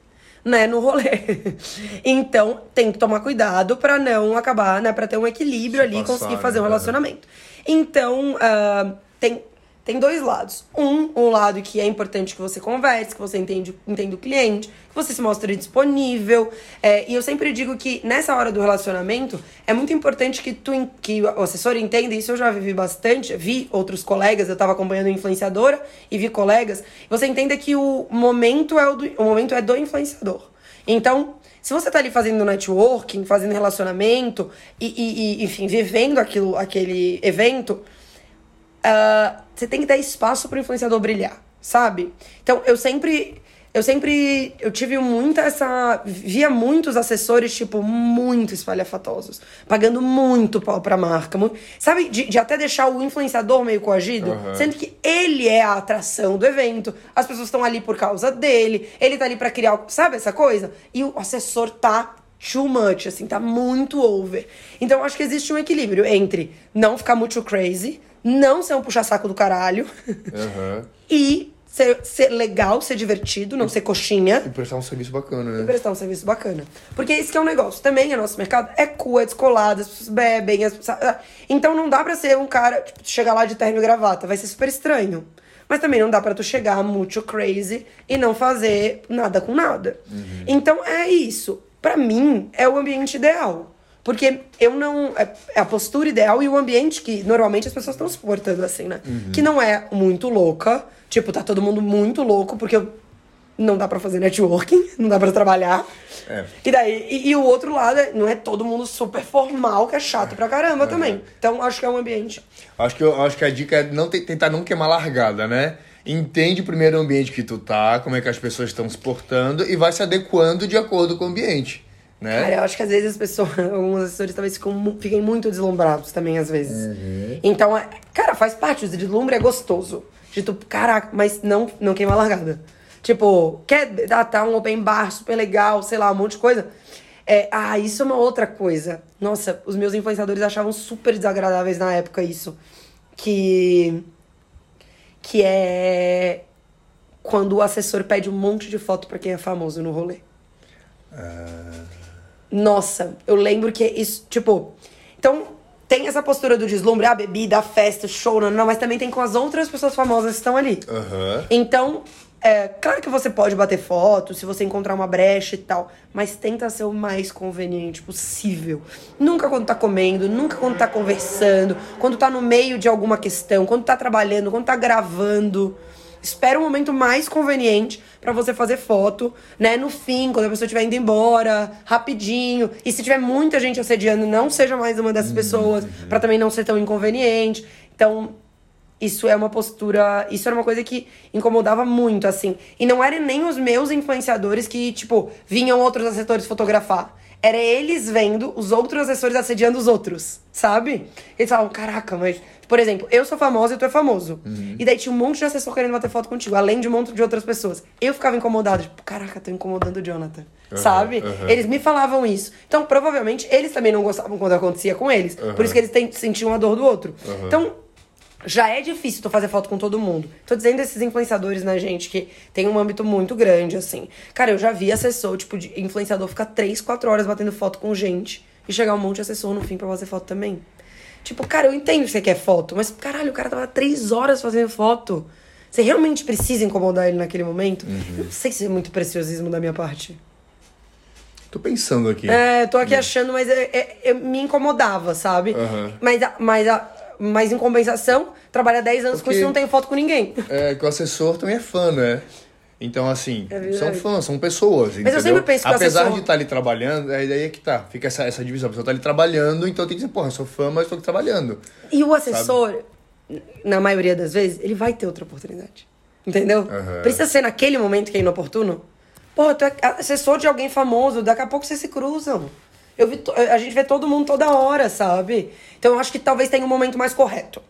S1: né, no rolê. Então, tem que tomar cuidado pra não acabar, né, pra ter um equilíbrio
S2: Se
S1: ali e conseguir fazer um
S2: né?
S1: relacionamento. Então, ah, tem, tem dois lados. Um, um lado que é importante que você converse, que você entende, entenda o cliente, que você se mostre disponível. É, e eu sempre digo que nessa hora do relacionamento, é muito importante que, tu, que o assessor entenda, isso eu já vivi bastante, vi outros colegas, eu tava acompanhando influenciadora e vi colegas, você entenda que o momento é, o do, o momento é do influenciador. Então, se você tá ali fazendo networking, fazendo relacionamento e, e- e, enfim, vivendo aquilo, aquele evento, ah, você tem que dar espaço pro influenciador brilhar, sabe? Então, eu sempre. Eu sempre. Eu tive muita essa. Via muitos assessores, tipo, muito espalhafatosos. Pagando muito pau pra marca. mu- sabe? De, de até deixar o influenciador meio coagido.
S2: Aham.
S1: Sendo que ele é a atração do evento. As pessoas estão ali por causa dele. Ele tá ali pra criar. Sabe essa coisa? E o assessor tá too much, assim, tá muito over. Então eu acho que existe um equilíbrio entre não ficar muito crazy, não ser um puxa-saco do caralho
S2: Aham.
S1: e ser, ser legal, ser divertido, não ser coxinha
S2: E prestar um serviço bacana,
S1: e
S2: né?
S1: prestar um serviço bacana. Porque esse que é um negócio. Também o nosso mercado é cool, é descolado, as pessoas bebem. As pessoas... ah, Então não dá pra ser um cara, tipo, chegar lá de terno e gravata. Vai ser super estranho. Mas também não dá pra tu chegar muito crazy e não fazer nada com nada. Então é isso. Pra mim, é o ambiente ideal. Porque eu não. É é a postura ideal e o ambiente que normalmente as pessoas estão se portando assim, né? Que não é muito louca. Tipo, tá todo mundo muito louco, porque não dá pra fazer networking, não dá pra trabalhar.
S2: É.
S1: E daí, e, e o outro lado, é- não é todo mundo super formal, que é chato pra caramba também. Então, acho que é um ambiente.
S2: Acho que, eu, acho que a dica é não te- tentar não queimar largada, né? Entende primeiro o ambiente que tu tá, como é que as pessoas estão se portando e vai se adequando de acordo com o ambiente, né?
S1: Cara, eu acho que às vezes as pessoas, alguns assessores talvez ficam, fiquem muito deslumbrados também, às vezes.
S2: Uhum.
S1: Então, é- cara, faz parte, o deslumbre é gostoso. De tu, caraca, mas não, não queima a largada. Tipo, quer ah, tá um open bar super legal, sei lá, um monte de coisa. É, ah, isso é uma outra coisa. Nossa, os meus influenciadores achavam super desagradáveis na época isso. Que. Que é. Quando o assessor pede um monte de foto pra quem é famoso no rolê. Nossa, eu lembro que isso, tipo. Então, tem essa postura do deslumbre, a bebida, a festa, show, não, não, mas também tem com as outras pessoas famosas que estão ali.
S2: Aham.
S1: Então, é claro que você pode bater foto se você encontrar uma brecha e tal, mas tenta ser o mais conveniente possível. Nunca quando tá comendo, nunca quando tá conversando, quando tá no meio de alguma questão, quando tá trabalhando, quando tá gravando. Espera o momento mais conveniente pra você fazer foto, né? No fim, quando a pessoa estiver indo embora, rapidinho. E se tiver muita gente assediando, não seja mais uma dessas pessoas, pra também não ser tão inconveniente. Então, Isso é uma postura. Isso era uma coisa que incomodava muito, assim. E não eram nem os meus influenciadores que, tipo, vinham outros assessores fotografar. Era eles vendo os outros assessores assediando os outros, sabe? Eles falavam, caraca, mas. Por exemplo, eu sou famosa e tu é famoso.
S2: Uhum.
S1: E daí tinha um monte de assessor querendo bater foto contigo, além de um monte de outras pessoas. Eu ficava incomodada, tipo, caraca, tô incomodando o Jonathan. sabe?
S2: uhum.
S1: Eles me falavam isso. Então, provavelmente, eles também não gostavam quando acontecia com eles. Por isso que eles sentiam a dor do outro. Então, já é difícil tu fazer foto com todo mundo. Tô dizendo esses influenciadores, né, gente, que tem um âmbito muito grande, assim. Cara, eu já vi assessor, tipo, de influenciador ficar 3, 4 horas batendo foto com gente e chegar um monte de assessor no fim pra fazer foto também. Tipo, cara, eu entendo que você quer foto, mas caralho, o cara tava 3 horas fazendo foto. Você realmente precisa incomodar ele naquele momento? Eu não sei se é muito preciosismo da minha parte.
S2: Tô pensando aqui.
S1: É, tô aqui achando, mas é, é- é- me incomodava, sabe?
S2: Aham.
S1: Mas, mas, a- mas em compensação, trabalha 10 anos com
S2: Porque-
S1: isso e não tenho foto com ninguém.
S2: É, que o assessor também é fã, né? Então, assim,
S1: É
S2: são fãs, são pessoas.
S1: eu
S2: entendeu?
S1: sempre penso que o
S2: Apesar
S1: assessor-
S2: de estar ali trabalhando, aí daí é que tá. Fica essa, essa divisão. A pessoa tá ali trabalhando, então tem que dizer, porra, eu sou fã, mas tô aqui trabalhando.
S1: E o assessor, na maioria das vezes, ele vai ter outra oportunidade. Entendeu?
S2: Aham.
S1: Precisa ser naquele momento que é inoportuno. Pô, tu é assessor de alguém famoso, daqui a pouco vocês se cruzam. Eu vi to- a gente vê todo mundo toda hora, sabe? Então eu acho que talvez tenha um momento mais correto.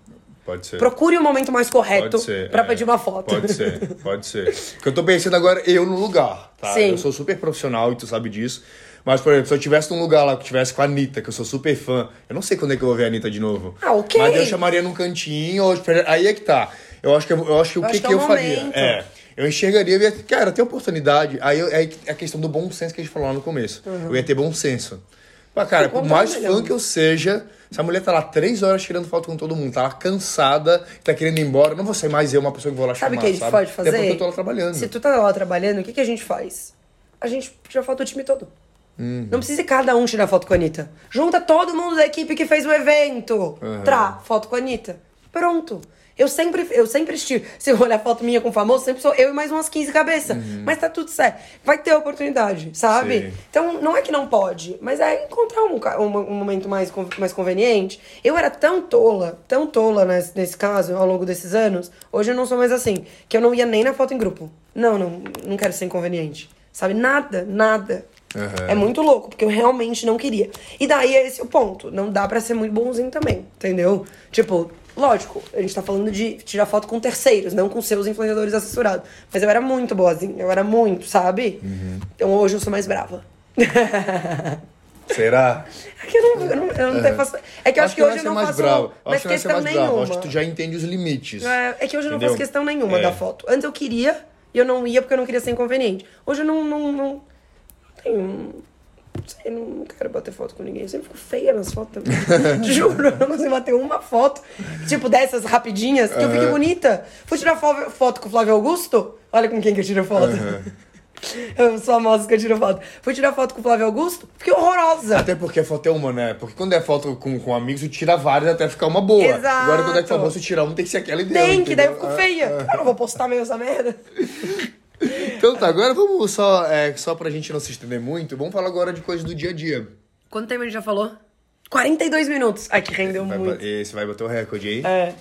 S2: Pode ser.
S1: Procure o momento mais correto pra
S2: é.
S1: pedir uma foto.
S2: Pode ser, pode ser. Porque eu tô pensando agora eu no lugar, tá?
S1: Sim.
S2: Eu sou super profissional e tu sabe disso. Mas, por exemplo, se eu tivesse num lugar lá que tivesse com a Anitta, que eu sou super fã, eu não sei quando é que eu vou ver a Anitta de novo.
S1: Ah, ok.
S2: Mas eu chamaria num cantinho, ou aí é que tá. Eu acho que, eu, eu acho que o
S1: Eu
S2: que,
S1: acho
S2: que
S1: que é
S2: eu
S1: o
S2: faria?
S1: momento.
S2: É. Eu enxergaria e ia, cara, tem oportunidade. Aí eu, aí é a questão do bom senso que a gente falou lá no começo. Eu ia ter bom senso. Mas, cara, por mais fã que eu seja, se a mulher tá lá três horas tirando foto com todo mundo, tá lá cansada, tá querendo ir embora, não vou ser mais eu uma pessoa que vou lá
S1: Sabe o
S2: chamar,
S1: que a gente
S2: sabe?
S1: pode fazer?
S2: Porque eu tô lá trabalhando.
S1: Se tu tá lá trabalhando, o que, que a gente faz? A gente tira foto do time todo.
S2: Uhum.
S1: Não precisa cada um tirar foto com a Anitta. Junta todo mundo da equipe que fez o evento.
S2: Uhum.
S1: Trá, foto com a Anitta. Pronto. Eu sempre, eu sempre estiro. Se eu olhar foto minha com famoso, sempre sou eu e mais umas 15 cabeças. Mas tá tudo certo. Vai ter oportunidade, sabe?
S2: Uhum. Sim.
S1: Então, não é que não pode, mas é encontrar um, um, um momento mais, mais conveniente. Eu era tão tola, tão tola nesse, nesse caso, ao longo desses anos, hoje eu não sou mais assim, que eu não ia nem na foto em grupo. Não, não, não quero ser inconveniente. Sabe? Nada, nada.
S2: Aham.
S1: É muito louco, porque eu realmente não queria. E daí é esse o ponto. Não dá pra ser muito bonzinho também, entendeu? Tipo, lógico, a gente tá falando de tirar foto com terceiros, não com seus influenciadores assessorados. Mas eu era muito boazinha, eu era muito, sabe?
S2: Uhum.
S1: Então hoje eu sou mais brava.
S2: Será?
S1: É que eu não, eu não, eu não tenho faço... É que eu acho, que,
S2: vai
S1: hoje eu não
S2: mais
S1: faço
S2: bravo. Acho
S1: mais
S2: que vai ser
S1: questão
S2: mais bravo.
S1: nenhuma.
S2: Acho que tu já entende os limites.
S1: É, é que hoje eu não faço questão nenhuma
S2: É.
S1: da foto. Antes eu queria e eu não ia porque eu não queria ser inconveniente. Hoje eu não, não, não tenho. Sei, não, quero bater foto com ninguém. Eu sempre fico feia nas fotos também. Te Juro, eu não consigo bater uma foto, tipo dessas rapidinhas, que eu fique
S2: Aham.
S1: bonita. Fui tirar fo- foto com o Flávio Augusto. Olha com quem que eu tiro foto.
S2: Aham.
S1: Os famosos que eu tiro foto. Fui tirar foto com o Flávio Augusto, fiquei horrorosa.
S2: Até porque a foto é uma, né? Porque quando é foto com, com amigos, tu tira várias até ficar uma boa.
S1: Exato.
S2: Agora quando é famoso, tu tira um, tem que ser aquela ideia.
S1: Tem, que daí eu fico
S2: Ah,
S1: feia. Eu não vou postar mesmo essa merda.
S2: Então tá, agora vamos só, é, só pra gente não se estender muito, vamos falar agora de coisas do dia a dia.
S1: Quanto tempo a gente já falou? 42 minutos. Ai, que rendeu
S2: Vai,
S1: muito.
S2: esse vai bater o recorde aí.
S1: É.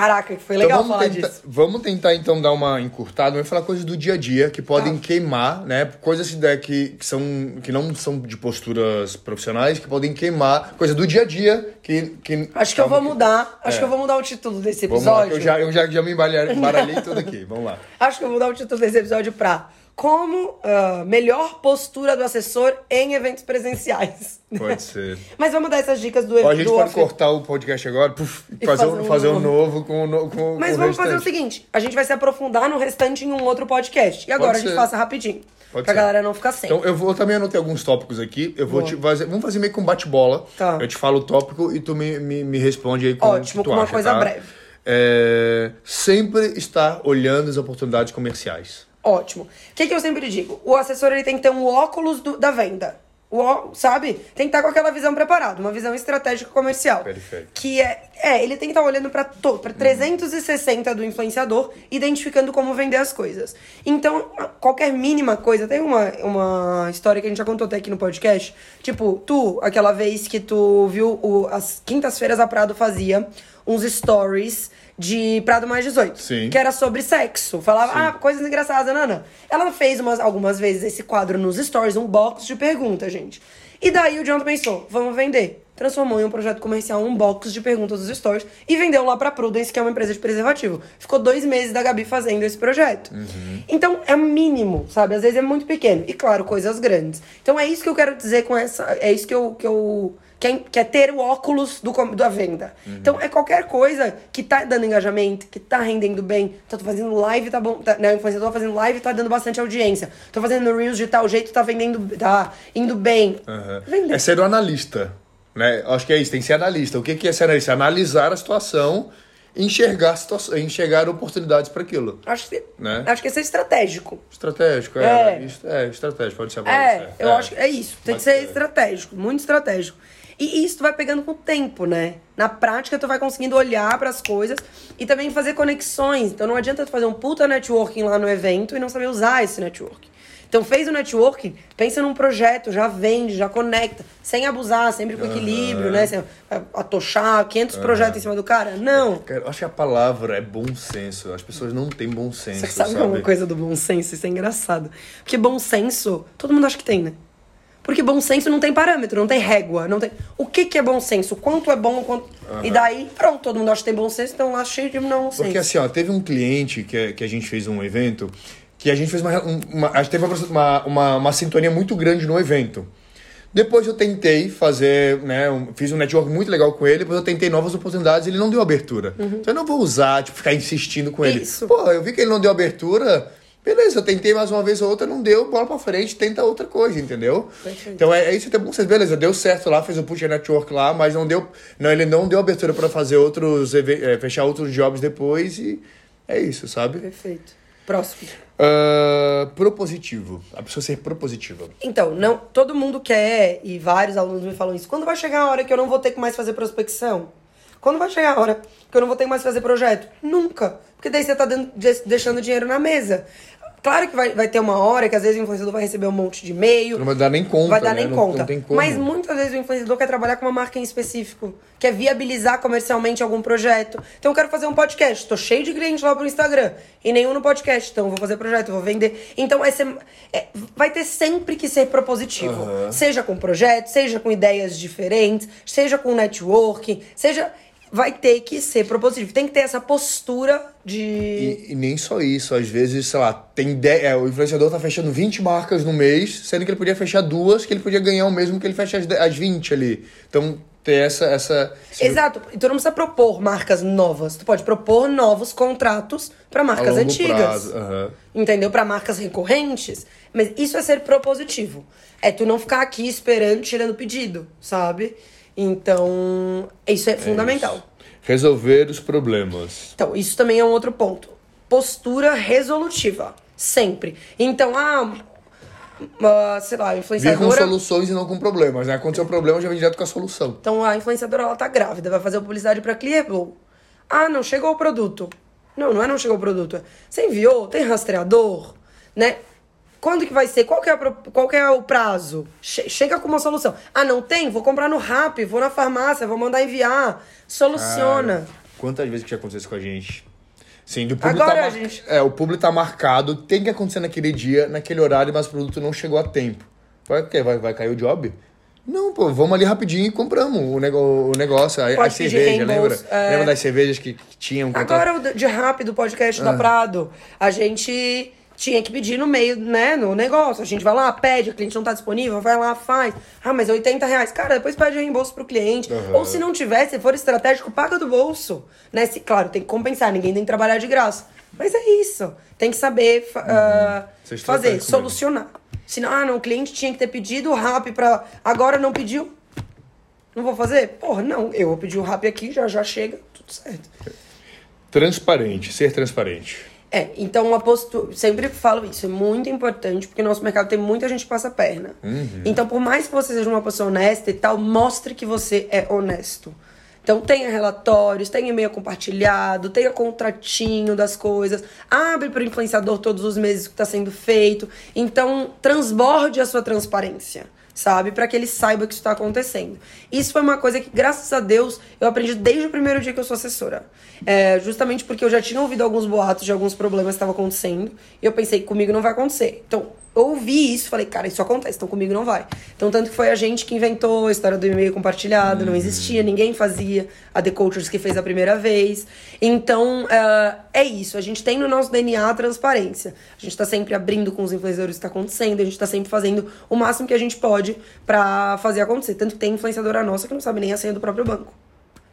S1: Caraca, foi legal
S2: então vamos
S1: falar
S2: tentar,
S1: disso.
S2: vamos tentar então dar uma encurtada, vamos falar coisas do dia a dia que podem
S1: Tá.
S2: queimar, né? Coisas que, que, são, que não são de posturas profissionais, que podem queimar, coisa do dia a dia que. que
S1: Acho que eu vou mudar. Acho
S2: É.
S1: que eu vou mudar o título desse
S2: lá,
S1: episódio.
S2: que eu já, eu já, já me embaralhei tudo aqui. Vamos lá.
S1: Acho que eu vou mudar o título desse episódio pra Como ah, melhor postura do assessor em eventos presenciais.
S2: Pode ser.
S1: Mas vamos dar essas dicas do
S2: Ó, a gente
S1: do
S2: pode
S1: off-
S2: cortar o podcast agora puf, e fazer,
S1: fazer
S2: um, fazer um
S1: novo.
S2: com, o no- com,
S1: Mas
S2: com
S1: vamos
S2: o
S1: fazer o seguinte: a gente vai se aprofundar no restante em um outro podcast. E agora a gente faça rapidinho.
S2: Pode
S1: pra
S2: ser.
S1: galera não ficar sem.
S2: Então eu vou eu também anotei alguns tópicos aqui. Eu vou
S1: Boa.
S2: te fazer. Vamos fazer meio que um bate-bola.
S1: Tá.
S2: Eu te falo o tópico e tu me, me, me responde aí com
S1: Ótimo, com uma
S2: acha,
S1: coisa
S2: tá?
S1: breve.
S2: É, sempre estar olhando as oportunidades comerciais.
S1: Ótimo. O que, que eu sempre digo? O assessor ele tem que ter um óculos do- da venda. O, sabe? Tem que estar com aquela visão preparada, uma visão estratégica comercial.
S2: Perfeito.
S1: Que é, é ele tem que estar olhando para para 360 do influenciador, identificando como vender as coisas. Então, qualquer mínima coisa, tem uma, uma história que a gente já contou até aqui no podcast, tipo, tu, aquela vez que tu viu o, as quintas-feiras a Prado fazia uns stories de Prado Mais 18.
S2: Sim.
S1: Que era sobre sexo. Falava, ah, coisas engraçadas, Nana. Ela fez umas, algumas vezes esse quadro nos stories, um box de perguntas, gente. E daí o Jonathan pensou, vamos vender. Transformou em um projeto comercial um box de perguntas dos stories e vendeu lá pra Prudence, que é uma empresa de preservativo. Ficou dois meses da Gabi fazendo esse projeto. Então é mínimo, sabe? Às vezes é muito pequeno. E claro, coisas grandes. Então é isso que eu quero dizer com essa. É isso que eu. Que eu que é, que é ter o óculos do, da venda. Então é qualquer coisa que tá dando engajamento, que tá rendendo bem. Então, tô fazendo live, tá bom. Tá, né, influenciador tá fazendo live, tá dando bastante audiência. Tô fazendo Reels de tal jeito, tá vendendo, tá indo bem. Vender.
S2: É ser o analista. Né? Acho que é isso, tem que ser analista. O que que é ser analista? Analisar a situação, enxergar, situação, enxergar oportunidades para aquilo.
S1: Acho que,
S2: Né?
S1: acho que é ser estratégico.
S2: Estratégico, é.
S1: É.
S2: É, estratégico, pode ser
S1: É, eu acho que é isso. Tem que ser estratégico, muito estratégico. E isso tu vai pegando com o tempo, né? Na prática, tu vai conseguindo olhar pras coisas e também fazer conexões. Então não adianta tu fazer um puta networking lá no evento e não saber usar esse networking. Então fez o networking, pensa num projeto, já vende, já conecta, sem abusar, sempre com equilíbrio, né? Sem atochar 500 projetos em cima do cara. Não.
S2: Cara, eu acho que a palavra é bom senso. As pessoas não têm bom senso,
S1: Você sabe,
S2: sabe?
S1: uma coisa do bom senso? Isso é engraçado. Porque bom senso, todo mundo acha que tem, né? Porque bom senso não tem parâmetro, não tem régua, não tem. O que, que é bom senso? Quanto é bom, quanto. E daí, pronto, todo mundo acha que tem bom senso, então lá cheio de não senso.
S2: Porque assim, ó, teve um cliente que, que a gente fez um evento que a gente fez uma. um- uma a gente teve uma, uma, uma sintonia muito grande no evento. Depois eu tentei fazer, né? um- fiz um network muito legal com ele, depois eu tentei novas oportunidades e ele não deu abertura. Então eu não vou usar, tipo, ficar insistindo com ele.
S1: Uhum. Isso.
S2: Pô, eu vi que ele não deu abertura. Beleza, eu tentei mais uma vez ou outra, não deu, bola pra frente, tenta outra coisa, entendeu?
S1: Perfeito.
S2: Então é, é isso que é bom. Vocês, beleza, deu certo lá, fez o push network lá, mas não deu. Não, ele não deu abertura pra fazer outros. é, fechar outros jobs depois e é isso, sabe?
S1: Perfeito. Próximo.
S2: Ah, propositivo. A pessoa ser propositiva.
S1: Então, não, todo mundo quer, e vários alunos me falam isso, quando vai chegar a hora que eu não vou ter que mais fazer prospecção? Quando vai chegar a hora que eu não vou ter que mais fazer projeto? Nunca. Porque daí você tá dando- de- deixando dinheiro na mesa. Claro que vai, vai ter uma hora que às vezes o influenciador vai receber um monte de e-mail.
S2: Não vai dar nem conta.
S1: Vai dar
S2: né?
S1: nem
S2: Não-
S1: conta.
S2: Não.
S1: Mas muitas vezes o influenciador quer trabalhar com uma marca em específico, quer viabilizar comercialmente algum projeto. Então eu quero fazer um podcast, tô cheio de clientes lá pro Instagram e nenhum no podcast, então eu vou fazer projeto, vou vender. Então é ser- é- vai ter sempre que ser propositivo,
S2: Aham.
S1: seja com projeto, seja com ideias diferentes, seja com networking, seja vai ter que ser propositivo. Tem que ter essa postura de
S2: E, e nem só isso, às vezes, sei lá, tem 10, é, o influenciador tá fechando 20 marcas no mês, sendo que ele podia fechar duas, que ele podia ganhar o mesmo que ele fecha as, 10 as 20 ali. Então, ter essa. essa
S1: Exato. Então não precisa propor marcas novas. Tu pode propor novos contratos para marcas antigas.
S2: aham.
S1: Entendeu? Para marcas recorrentes. Mas isso é ser propositivo. É tu não ficar aqui esperando, tirando pedido, sabe? Então, isso é, fundamental.
S2: isso. Resolver os problemas.
S1: Então, isso também é um outro ponto. Postura resolutiva. Sempre. Então, ah, ah, sei lá, a
S2: Vir com
S1: influenciadora.
S2: soluções e não com problemas, né? Aconteceu o problema, já vem direto com a solução.
S1: Então a influenciadora ela tá grávida, vai fazer publicidade pra Clearblow. Ah, não chegou o produto. Não, não é não chegou o produto. é, Você enviou? Tem rastreador? Né? Quando que vai ser? Qual que é, qual que é o prazo? Che- chega com uma solução. Ah, não tem? Vou comprar no Rap, vou na farmácia, vou mandar enviar. Soluciona.
S2: Quantas vezes que já aconteceu isso com a gente? Sim, do público
S1: Agora,
S2: tá mar-
S1: gente-
S2: É, o público tá marcado, tem que acontecer naquele dia, naquele horário, mas o produto não chegou a tempo. Vai? Vai, vai cair o job? Não, pô, vamos ali rapidinho e compramos o, nego, o negócio, a, a cerveja, lembra?
S1: é.
S2: Lembra das cervejas que, que tinham?
S1: Agora, de rápido podcast
S2: Ah.
S1: da Prado, a gente tinha que pedir no meio, né, no negócio. A gente vai lá, pede, o cliente não tá disponível, vai lá, faz. Ah, mas é 80 reais. Cara, depois pede reembolso pro cliente.
S2: Aham.
S1: Ou se não tiver, se for estratégico, paga do bolso. Né? Se, claro, tem que compensar, ninguém tem que trabalhar de graça. Mas é isso. Tem que saber fa- ah, fazer, solucionar. Senão, ah, não, o cliente tinha que ter pedido o RAP pra. Agora não pediu. Não vou fazer? Porra, não. Eu vou pedir o RAP aqui, já já chega, tudo certo.
S2: Transparente, ser transparente.
S1: É, então uma postura. Sempre falo isso, é muito importante, porque nosso mercado tem muita gente que passa a perna. Então, por mais que você seja uma pessoa honesta e tal, mostre que você é honesto. Então, tenha relatórios, tenha e-mail compartilhado, tenha contratinho das coisas, abre para o influenciador todos os meses o que está sendo feito. Então, transborde a sua transparência. Sabe? Para que ele saiba que isso tá acontecendo. Isso foi uma coisa que, graças a Deus, eu aprendi desde o primeiro dia que eu sou assessora. É, justamente porque eu já tinha ouvido alguns boatos de alguns problemas que estavam acontecendo. E eu pensei, comigo não vai acontecer. Então, eu ouvi isso, falei, cara, isso acontece, então comigo não vai. Então, tanto que foi a gente que inventou a história do e-mail compartilhado, não existia, ninguém fazia. A The Cultures que fez a primeira vez. Então, uh, é isso. A gente tem no nosso DNA a transparência. A gente tá sempre abrindo com os influenciadores o que tá acontecendo, a gente tá sempre fazendo o máximo que a gente pode para fazer acontecer. Tanto que tem influenciadora nossa que não sabe nem a senha do próprio banco.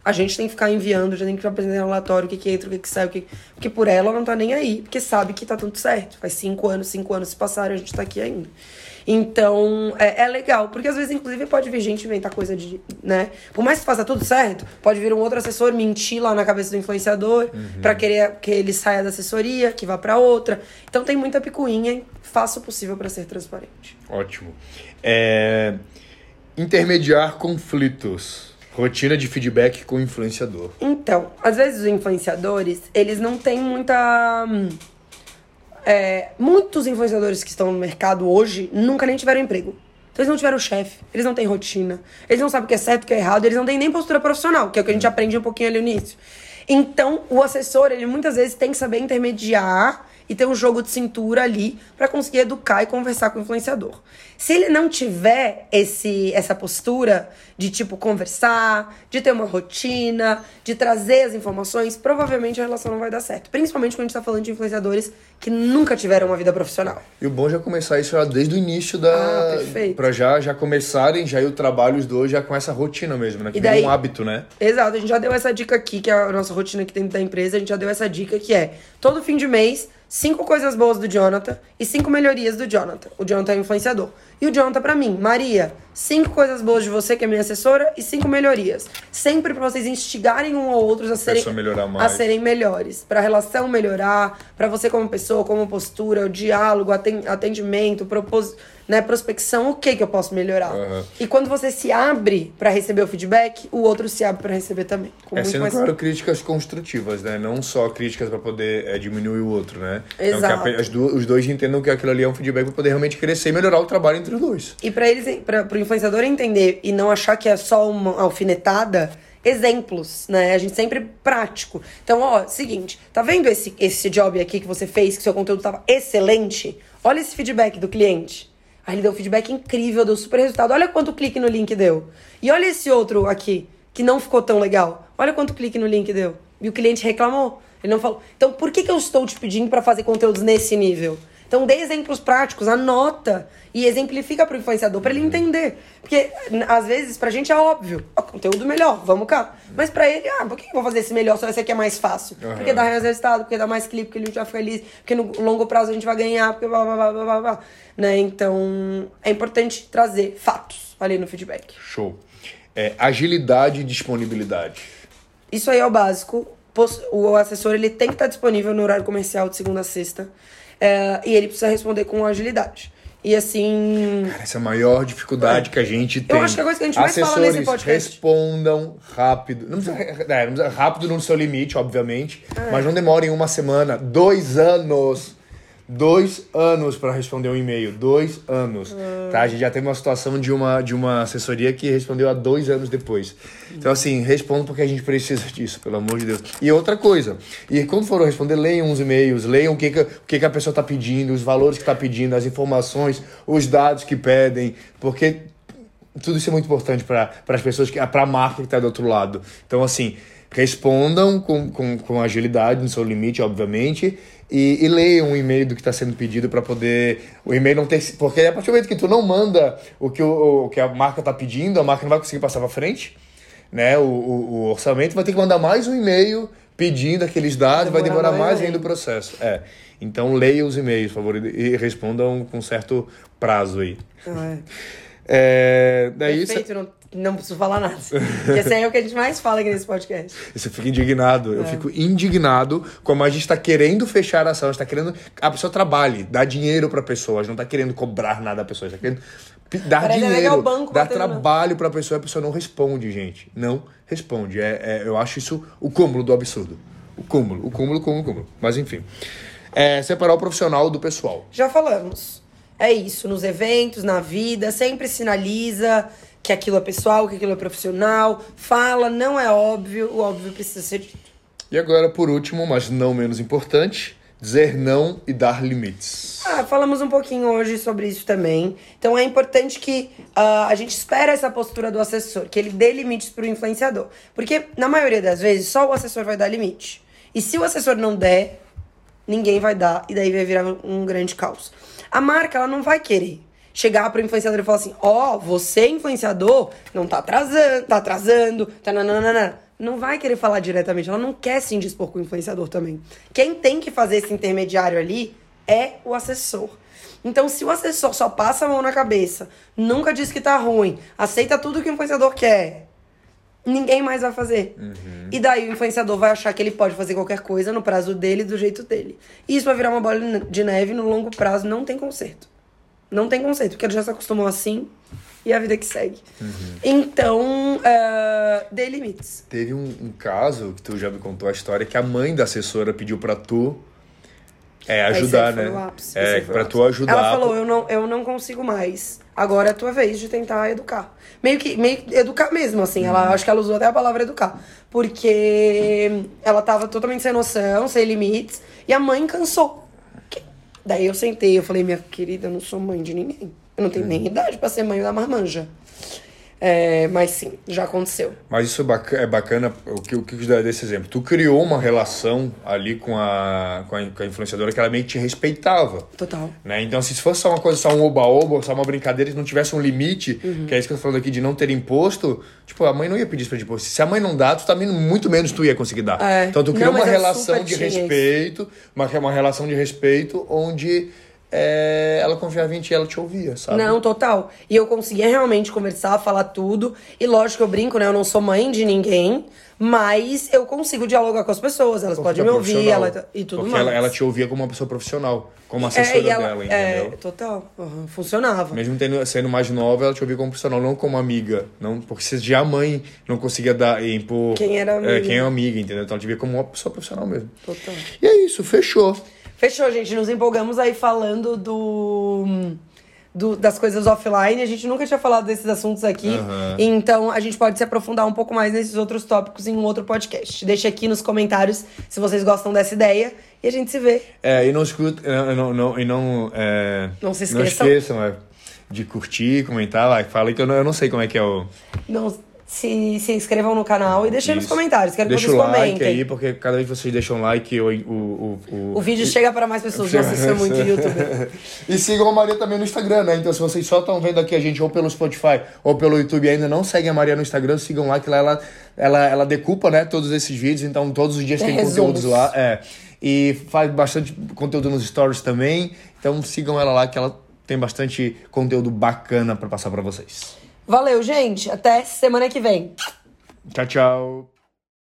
S1: A gente tem que ficar enviando, já tem que apresentar relatório o que, que entra, o que, que sai, o que. Porque por ela não tá nem aí, porque sabe que tá tudo certo. Faz cinco anos, cinco anos se passaram a gente tá aqui ainda. Então, é, é, legal, porque às vezes, inclusive, pode vir gente inventar coisa de. né? Por mais que faça tudo certo, pode vir um outro assessor mentir lá na cabeça do influenciador uhum. para querer que ele saia da assessoria, que vá para outra. Então tem muita picuinha, faça o possível para ser transparente.
S2: Ótimo. É... Intermediar conflitos. Rotina de feedback com o influenciador.
S1: Então, às vezes os influenciadores, eles não têm muita. Hum, é, muitos influenciadores que estão no mercado hoje nunca nem tiveram emprego. Então eles não tiveram chefe, eles não têm rotina, eles não sabem o que é certo, o que é errado, eles não têm nem postura profissional, que é o que a gente aprende um pouquinho ali no início. Então, o assessor, ele muitas vezes tem que saber intermediar e ter um jogo de cintura ali para conseguir educar e conversar com o influenciador. Se ele não tiver esse, essa postura de tipo conversar, de ter uma rotina, de trazer as informações, provavelmente a relação não vai dar certo. Principalmente quando a gente tá falando de influenciadores que nunca tiveram uma vida profissional.
S2: E o bom é já começar isso já desde o início da.
S1: Ah, perfeito.
S2: Pra já, já começarem, já ir o trabalho os dois já com essa rotina mesmo, né? Que e daí, um hábito, né?
S1: Exato, a gente já deu essa dica aqui, que é a nossa rotina aqui dentro da empresa, a gente já deu essa dica que é todo fim de mês cinco coisas boas do Jonathan e cinco melhorias do Jonathan. O Jonathan é influenciador. E o Jonathan para mim, Maria, cinco coisas boas de você, que é minha assessora, e cinco melhorias. Sempre para vocês instigarem um ou outros a serem, a serem melhores. Pra relação melhorar, para você como pessoa, como postura, o diálogo, atendimento, propósito né, prospecção, o que que eu posso melhorar. Uhum. E quando você se abre para receber o feedback, o outro se abre para receber também.
S2: é sendo mais... claro críticas construtivas, né? Não só críticas para poder é, diminuir o outro, né?
S1: Exato.
S2: Então, que a, os dois entendam que aquilo ali é um feedback para poder realmente crescer e melhorar o trabalho entre os dois.
S1: E para eles, para o influenciador entender e não achar que é só uma alfinetada, exemplos, né? A gente sempre prático. Então, ó, seguinte, tá vendo esse, esse job aqui que você fez, que seu conteúdo tava excelente? Olha esse feedback do cliente. Aí ele deu um feedback incrível, deu super resultado. Olha quanto clique no link deu. E olha esse outro aqui, que não ficou tão legal. Olha quanto clique no link deu. E o cliente reclamou. Ele não falou. Então, por que, que eu estou te pedindo para fazer conteúdos nesse nível? Então, dê exemplos práticos, anota e exemplifica para o influenciador, para ele entender. Porque, às vezes, pra gente é óbvio. Ó, conteúdo melhor, vamos cá. Mas para ele, ah, por que eu vou fazer esse melhor só esse aqui é mais fácil? Uhum. Porque dá mais resultado, porque dá mais clipe, porque ele vai ficar feliz, porque no longo prazo a gente vai ganhar, porque blá, blá, blá, blá, blá. Né? Então, é importante trazer fatos ali no feedback.
S2: Show. É, agilidade e disponibilidade.
S1: Isso aí é o básico. O assessor ele tem que estar disponível no horário comercial de segunda a sexta. É, e ele precisa responder com agilidade. E assim.
S2: Cara, essa é a maior dificuldade é. que a gente tem.
S1: Eu acho que é a coisa que a gente mais fala nesse podcast.
S2: Respondam rápido. Não precisa, é, rápido no seu limite, obviamente. É. Mas não demorem uma semana, dois anos dois anos para responder um e-mail. Dois anos. Hum. Tá? A gente já teve uma situação de uma, de uma assessoria que respondeu há dois anos depois. Então, assim, respondo porque a gente precisa disso, pelo amor de Deus. E outra coisa, e quando for responder, leiam os e-mails, leiam o que, que, o que, que a pessoa está pedindo, os valores que está pedindo, as informações, os dados que pedem, porque tudo isso é muito importante para as pessoas, para a marca que está do outro lado. Então, assim, respondam com, com, com agilidade no seu limite, obviamente, e, e leiam o e-mail do que está sendo pedido para poder. O e-mail não ter. Porque a partir do momento que tu não manda o que, o, o que a marca está pedindo, a marca não vai conseguir passar para frente. Né? O, o, o, orçamento vai ter que mandar mais um e-mail pedindo aqueles dados, vai demorar mais ainda o processo. É. Então leia os e-mails, por favor, e respondam com certo prazo aí. É. é daí
S1: Perfeito, não não preciso falar nada. Porque esse é o que a gente mais fala aqui nesse podcast.
S2: Você fica indignado. É. Eu fico indignado como a gente está querendo fechar a ação, a gente está querendo a pessoa trabalhe, dar dinheiro para a pessoa, a gente não está querendo cobrar nada da pessoa, a gente está querendo dar Parece dinheiro, dar trabalho para a pessoa, a pessoa não responde, gente. Não responde. É, é, eu acho isso o cúmulo do absurdo. O cúmulo, o cúmulo, cúmulo, o cúmulo. Mas enfim. É, separar o profissional do pessoal.
S1: Já falamos. É isso, nos eventos, na vida, sempre sinaliza que aquilo é pessoal, que aquilo é profissional, fala, não é óbvio, o óbvio precisa ser dito.
S2: E agora, por último, mas não menos importante, dizer não e dar limites.
S1: Ah, falamos um pouquinho hoje sobre isso também. Então é importante que uh, a gente espere essa postura do assessor, que ele dê limites para o influenciador. Porque, na maioria das vezes, só o assessor vai dar limite. E se o assessor não der, ninguém vai dar, e daí vai virar um grande caos. A marca, ela não vai querer chegar pro influenciador e falar assim: ó, oh, você, influenciador, não tá atrasando, tá atrasando, tá nananana. Não vai querer falar diretamente, ela não quer se indispor com o influenciador também. Quem tem que fazer esse intermediário ali é o assessor. Então, se o assessor só passa a mão na cabeça, nunca diz que tá ruim, aceita tudo que o influenciador quer, ninguém mais vai fazer. Uhum. E daí o influenciador vai achar que ele pode fazer qualquer coisa no prazo dele, do jeito dele. E isso vai virar uma bola de neve no longo prazo, não tem conserto. Não tem conceito, porque ele já se acostumou assim e a vida que segue. Uhum. Então, uh, dê limites.
S2: Teve um, um, caso que tu já me contou a história que a mãe da assessora pediu para tu é, ajudar, né? É, pra tu ajudar.
S1: Ela falou: eu não, eu não consigo mais. Agora é a tua vez de tentar educar. Meio que, meio educar mesmo, assim. Uhum. Ela acho que ela usou até a palavra educar. Porque ela tava totalmente sem noção, sem limites. E a mãe cansou. Daí eu sentei, eu falei, minha querida, eu não sou mãe de ninguém. Eu não tenho uhum. nem idade para ser mãe da marmanja. É, mas sim, já aconteceu.
S2: Mas isso é bacana, é bacana o que o que dá desse exemplo. Tu criou uma relação ali com a, com a, com a influenciadora que ela meio que te respeitava.
S1: Total.
S2: Né? Então, se fosse só uma coisa, só um oba-oba, só uma brincadeira, se não tivesse um limite, uhum. que é isso que eu tô falando aqui de não ter imposto, tipo, a mãe não ia pedir isso pra tipo, se a mãe não dá, tu também muito menos tu ia conseguir dar. É. Então tu criou não, uma relação de respeito, uma, uma relação de respeito onde é, ela confiava em ti ela te ouvia, sabe?
S1: Não, total. E eu conseguia realmente conversar, falar tudo. E lógico que eu brinco, né? Eu não sou mãe de ninguém, mas eu consigo dialogar com as pessoas, elas Porque podem me ouvir ela, e tudo
S2: Porque
S1: mais.
S2: Ela, ela te ouvia como uma pessoa profissional, como assessora é, ela, dela, entendeu?
S1: É, total. Uhum, funcionava.
S2: Mesmo tendo, sendo mais nova, ela te ouvia como profissional, não como amiga. Não, porque se já a mãe não conseguia dar, impor.
S1: Quem era amiga.
S2: É, quem é amiga, entendeu? Então ela te via como uma pessoa profissional mesmo.
S1: Total.
S2: E é isso, fechou.
S1: Fechou, gente. Nos empolgamos aí falando do. Do, das coisas offline. A gente nunca tinha falado desses assuntos aqui. Uhum. Então a gente pode se aprofundar um pouco mais nesses outros tópicos em um outro podcast. Deixa aqui nos comentários se vocês gostam dessa ideia e a gente se vê.
S2: É, e não escuta. Não, não, e não. É,
S1: não se esqueçam.
S2: Não esqueçam, é, de curtir, comentar lá. Fala que eu não, eu não sei como é que é o.
S1: Não, se, se inscrevam no canal e deixem Isso. nos comentários. Quero
S2: Deixa
S1: que vocês
S2: o like
S1: comentem.
S2: aí, porque cada vez que vocês deixam like, o, o, o,
S1: o, o vídeo chega para mais pessoas. Nossa, isso é muito YouTube.
S2: e sigam a Maria também no Instagram, né? Então, se vocês só estão vendo aqui a gente ou pelo Spotify ou pelo YouTube e ainda não seguem a Maria no Instagram, sigam lá, que lá ela, ela, ela decupa, né, todos esses vídeos. Então, todos os dias tem, tem conteúdos lá. É. E faz bastante conteúdo nos stories também. Então, sigam ela lá, que ela tem bastante conteúdo bacana para passar para vocês.
S1: Valeu, gente. Até semana que vem.
S2: Tchau, tchau.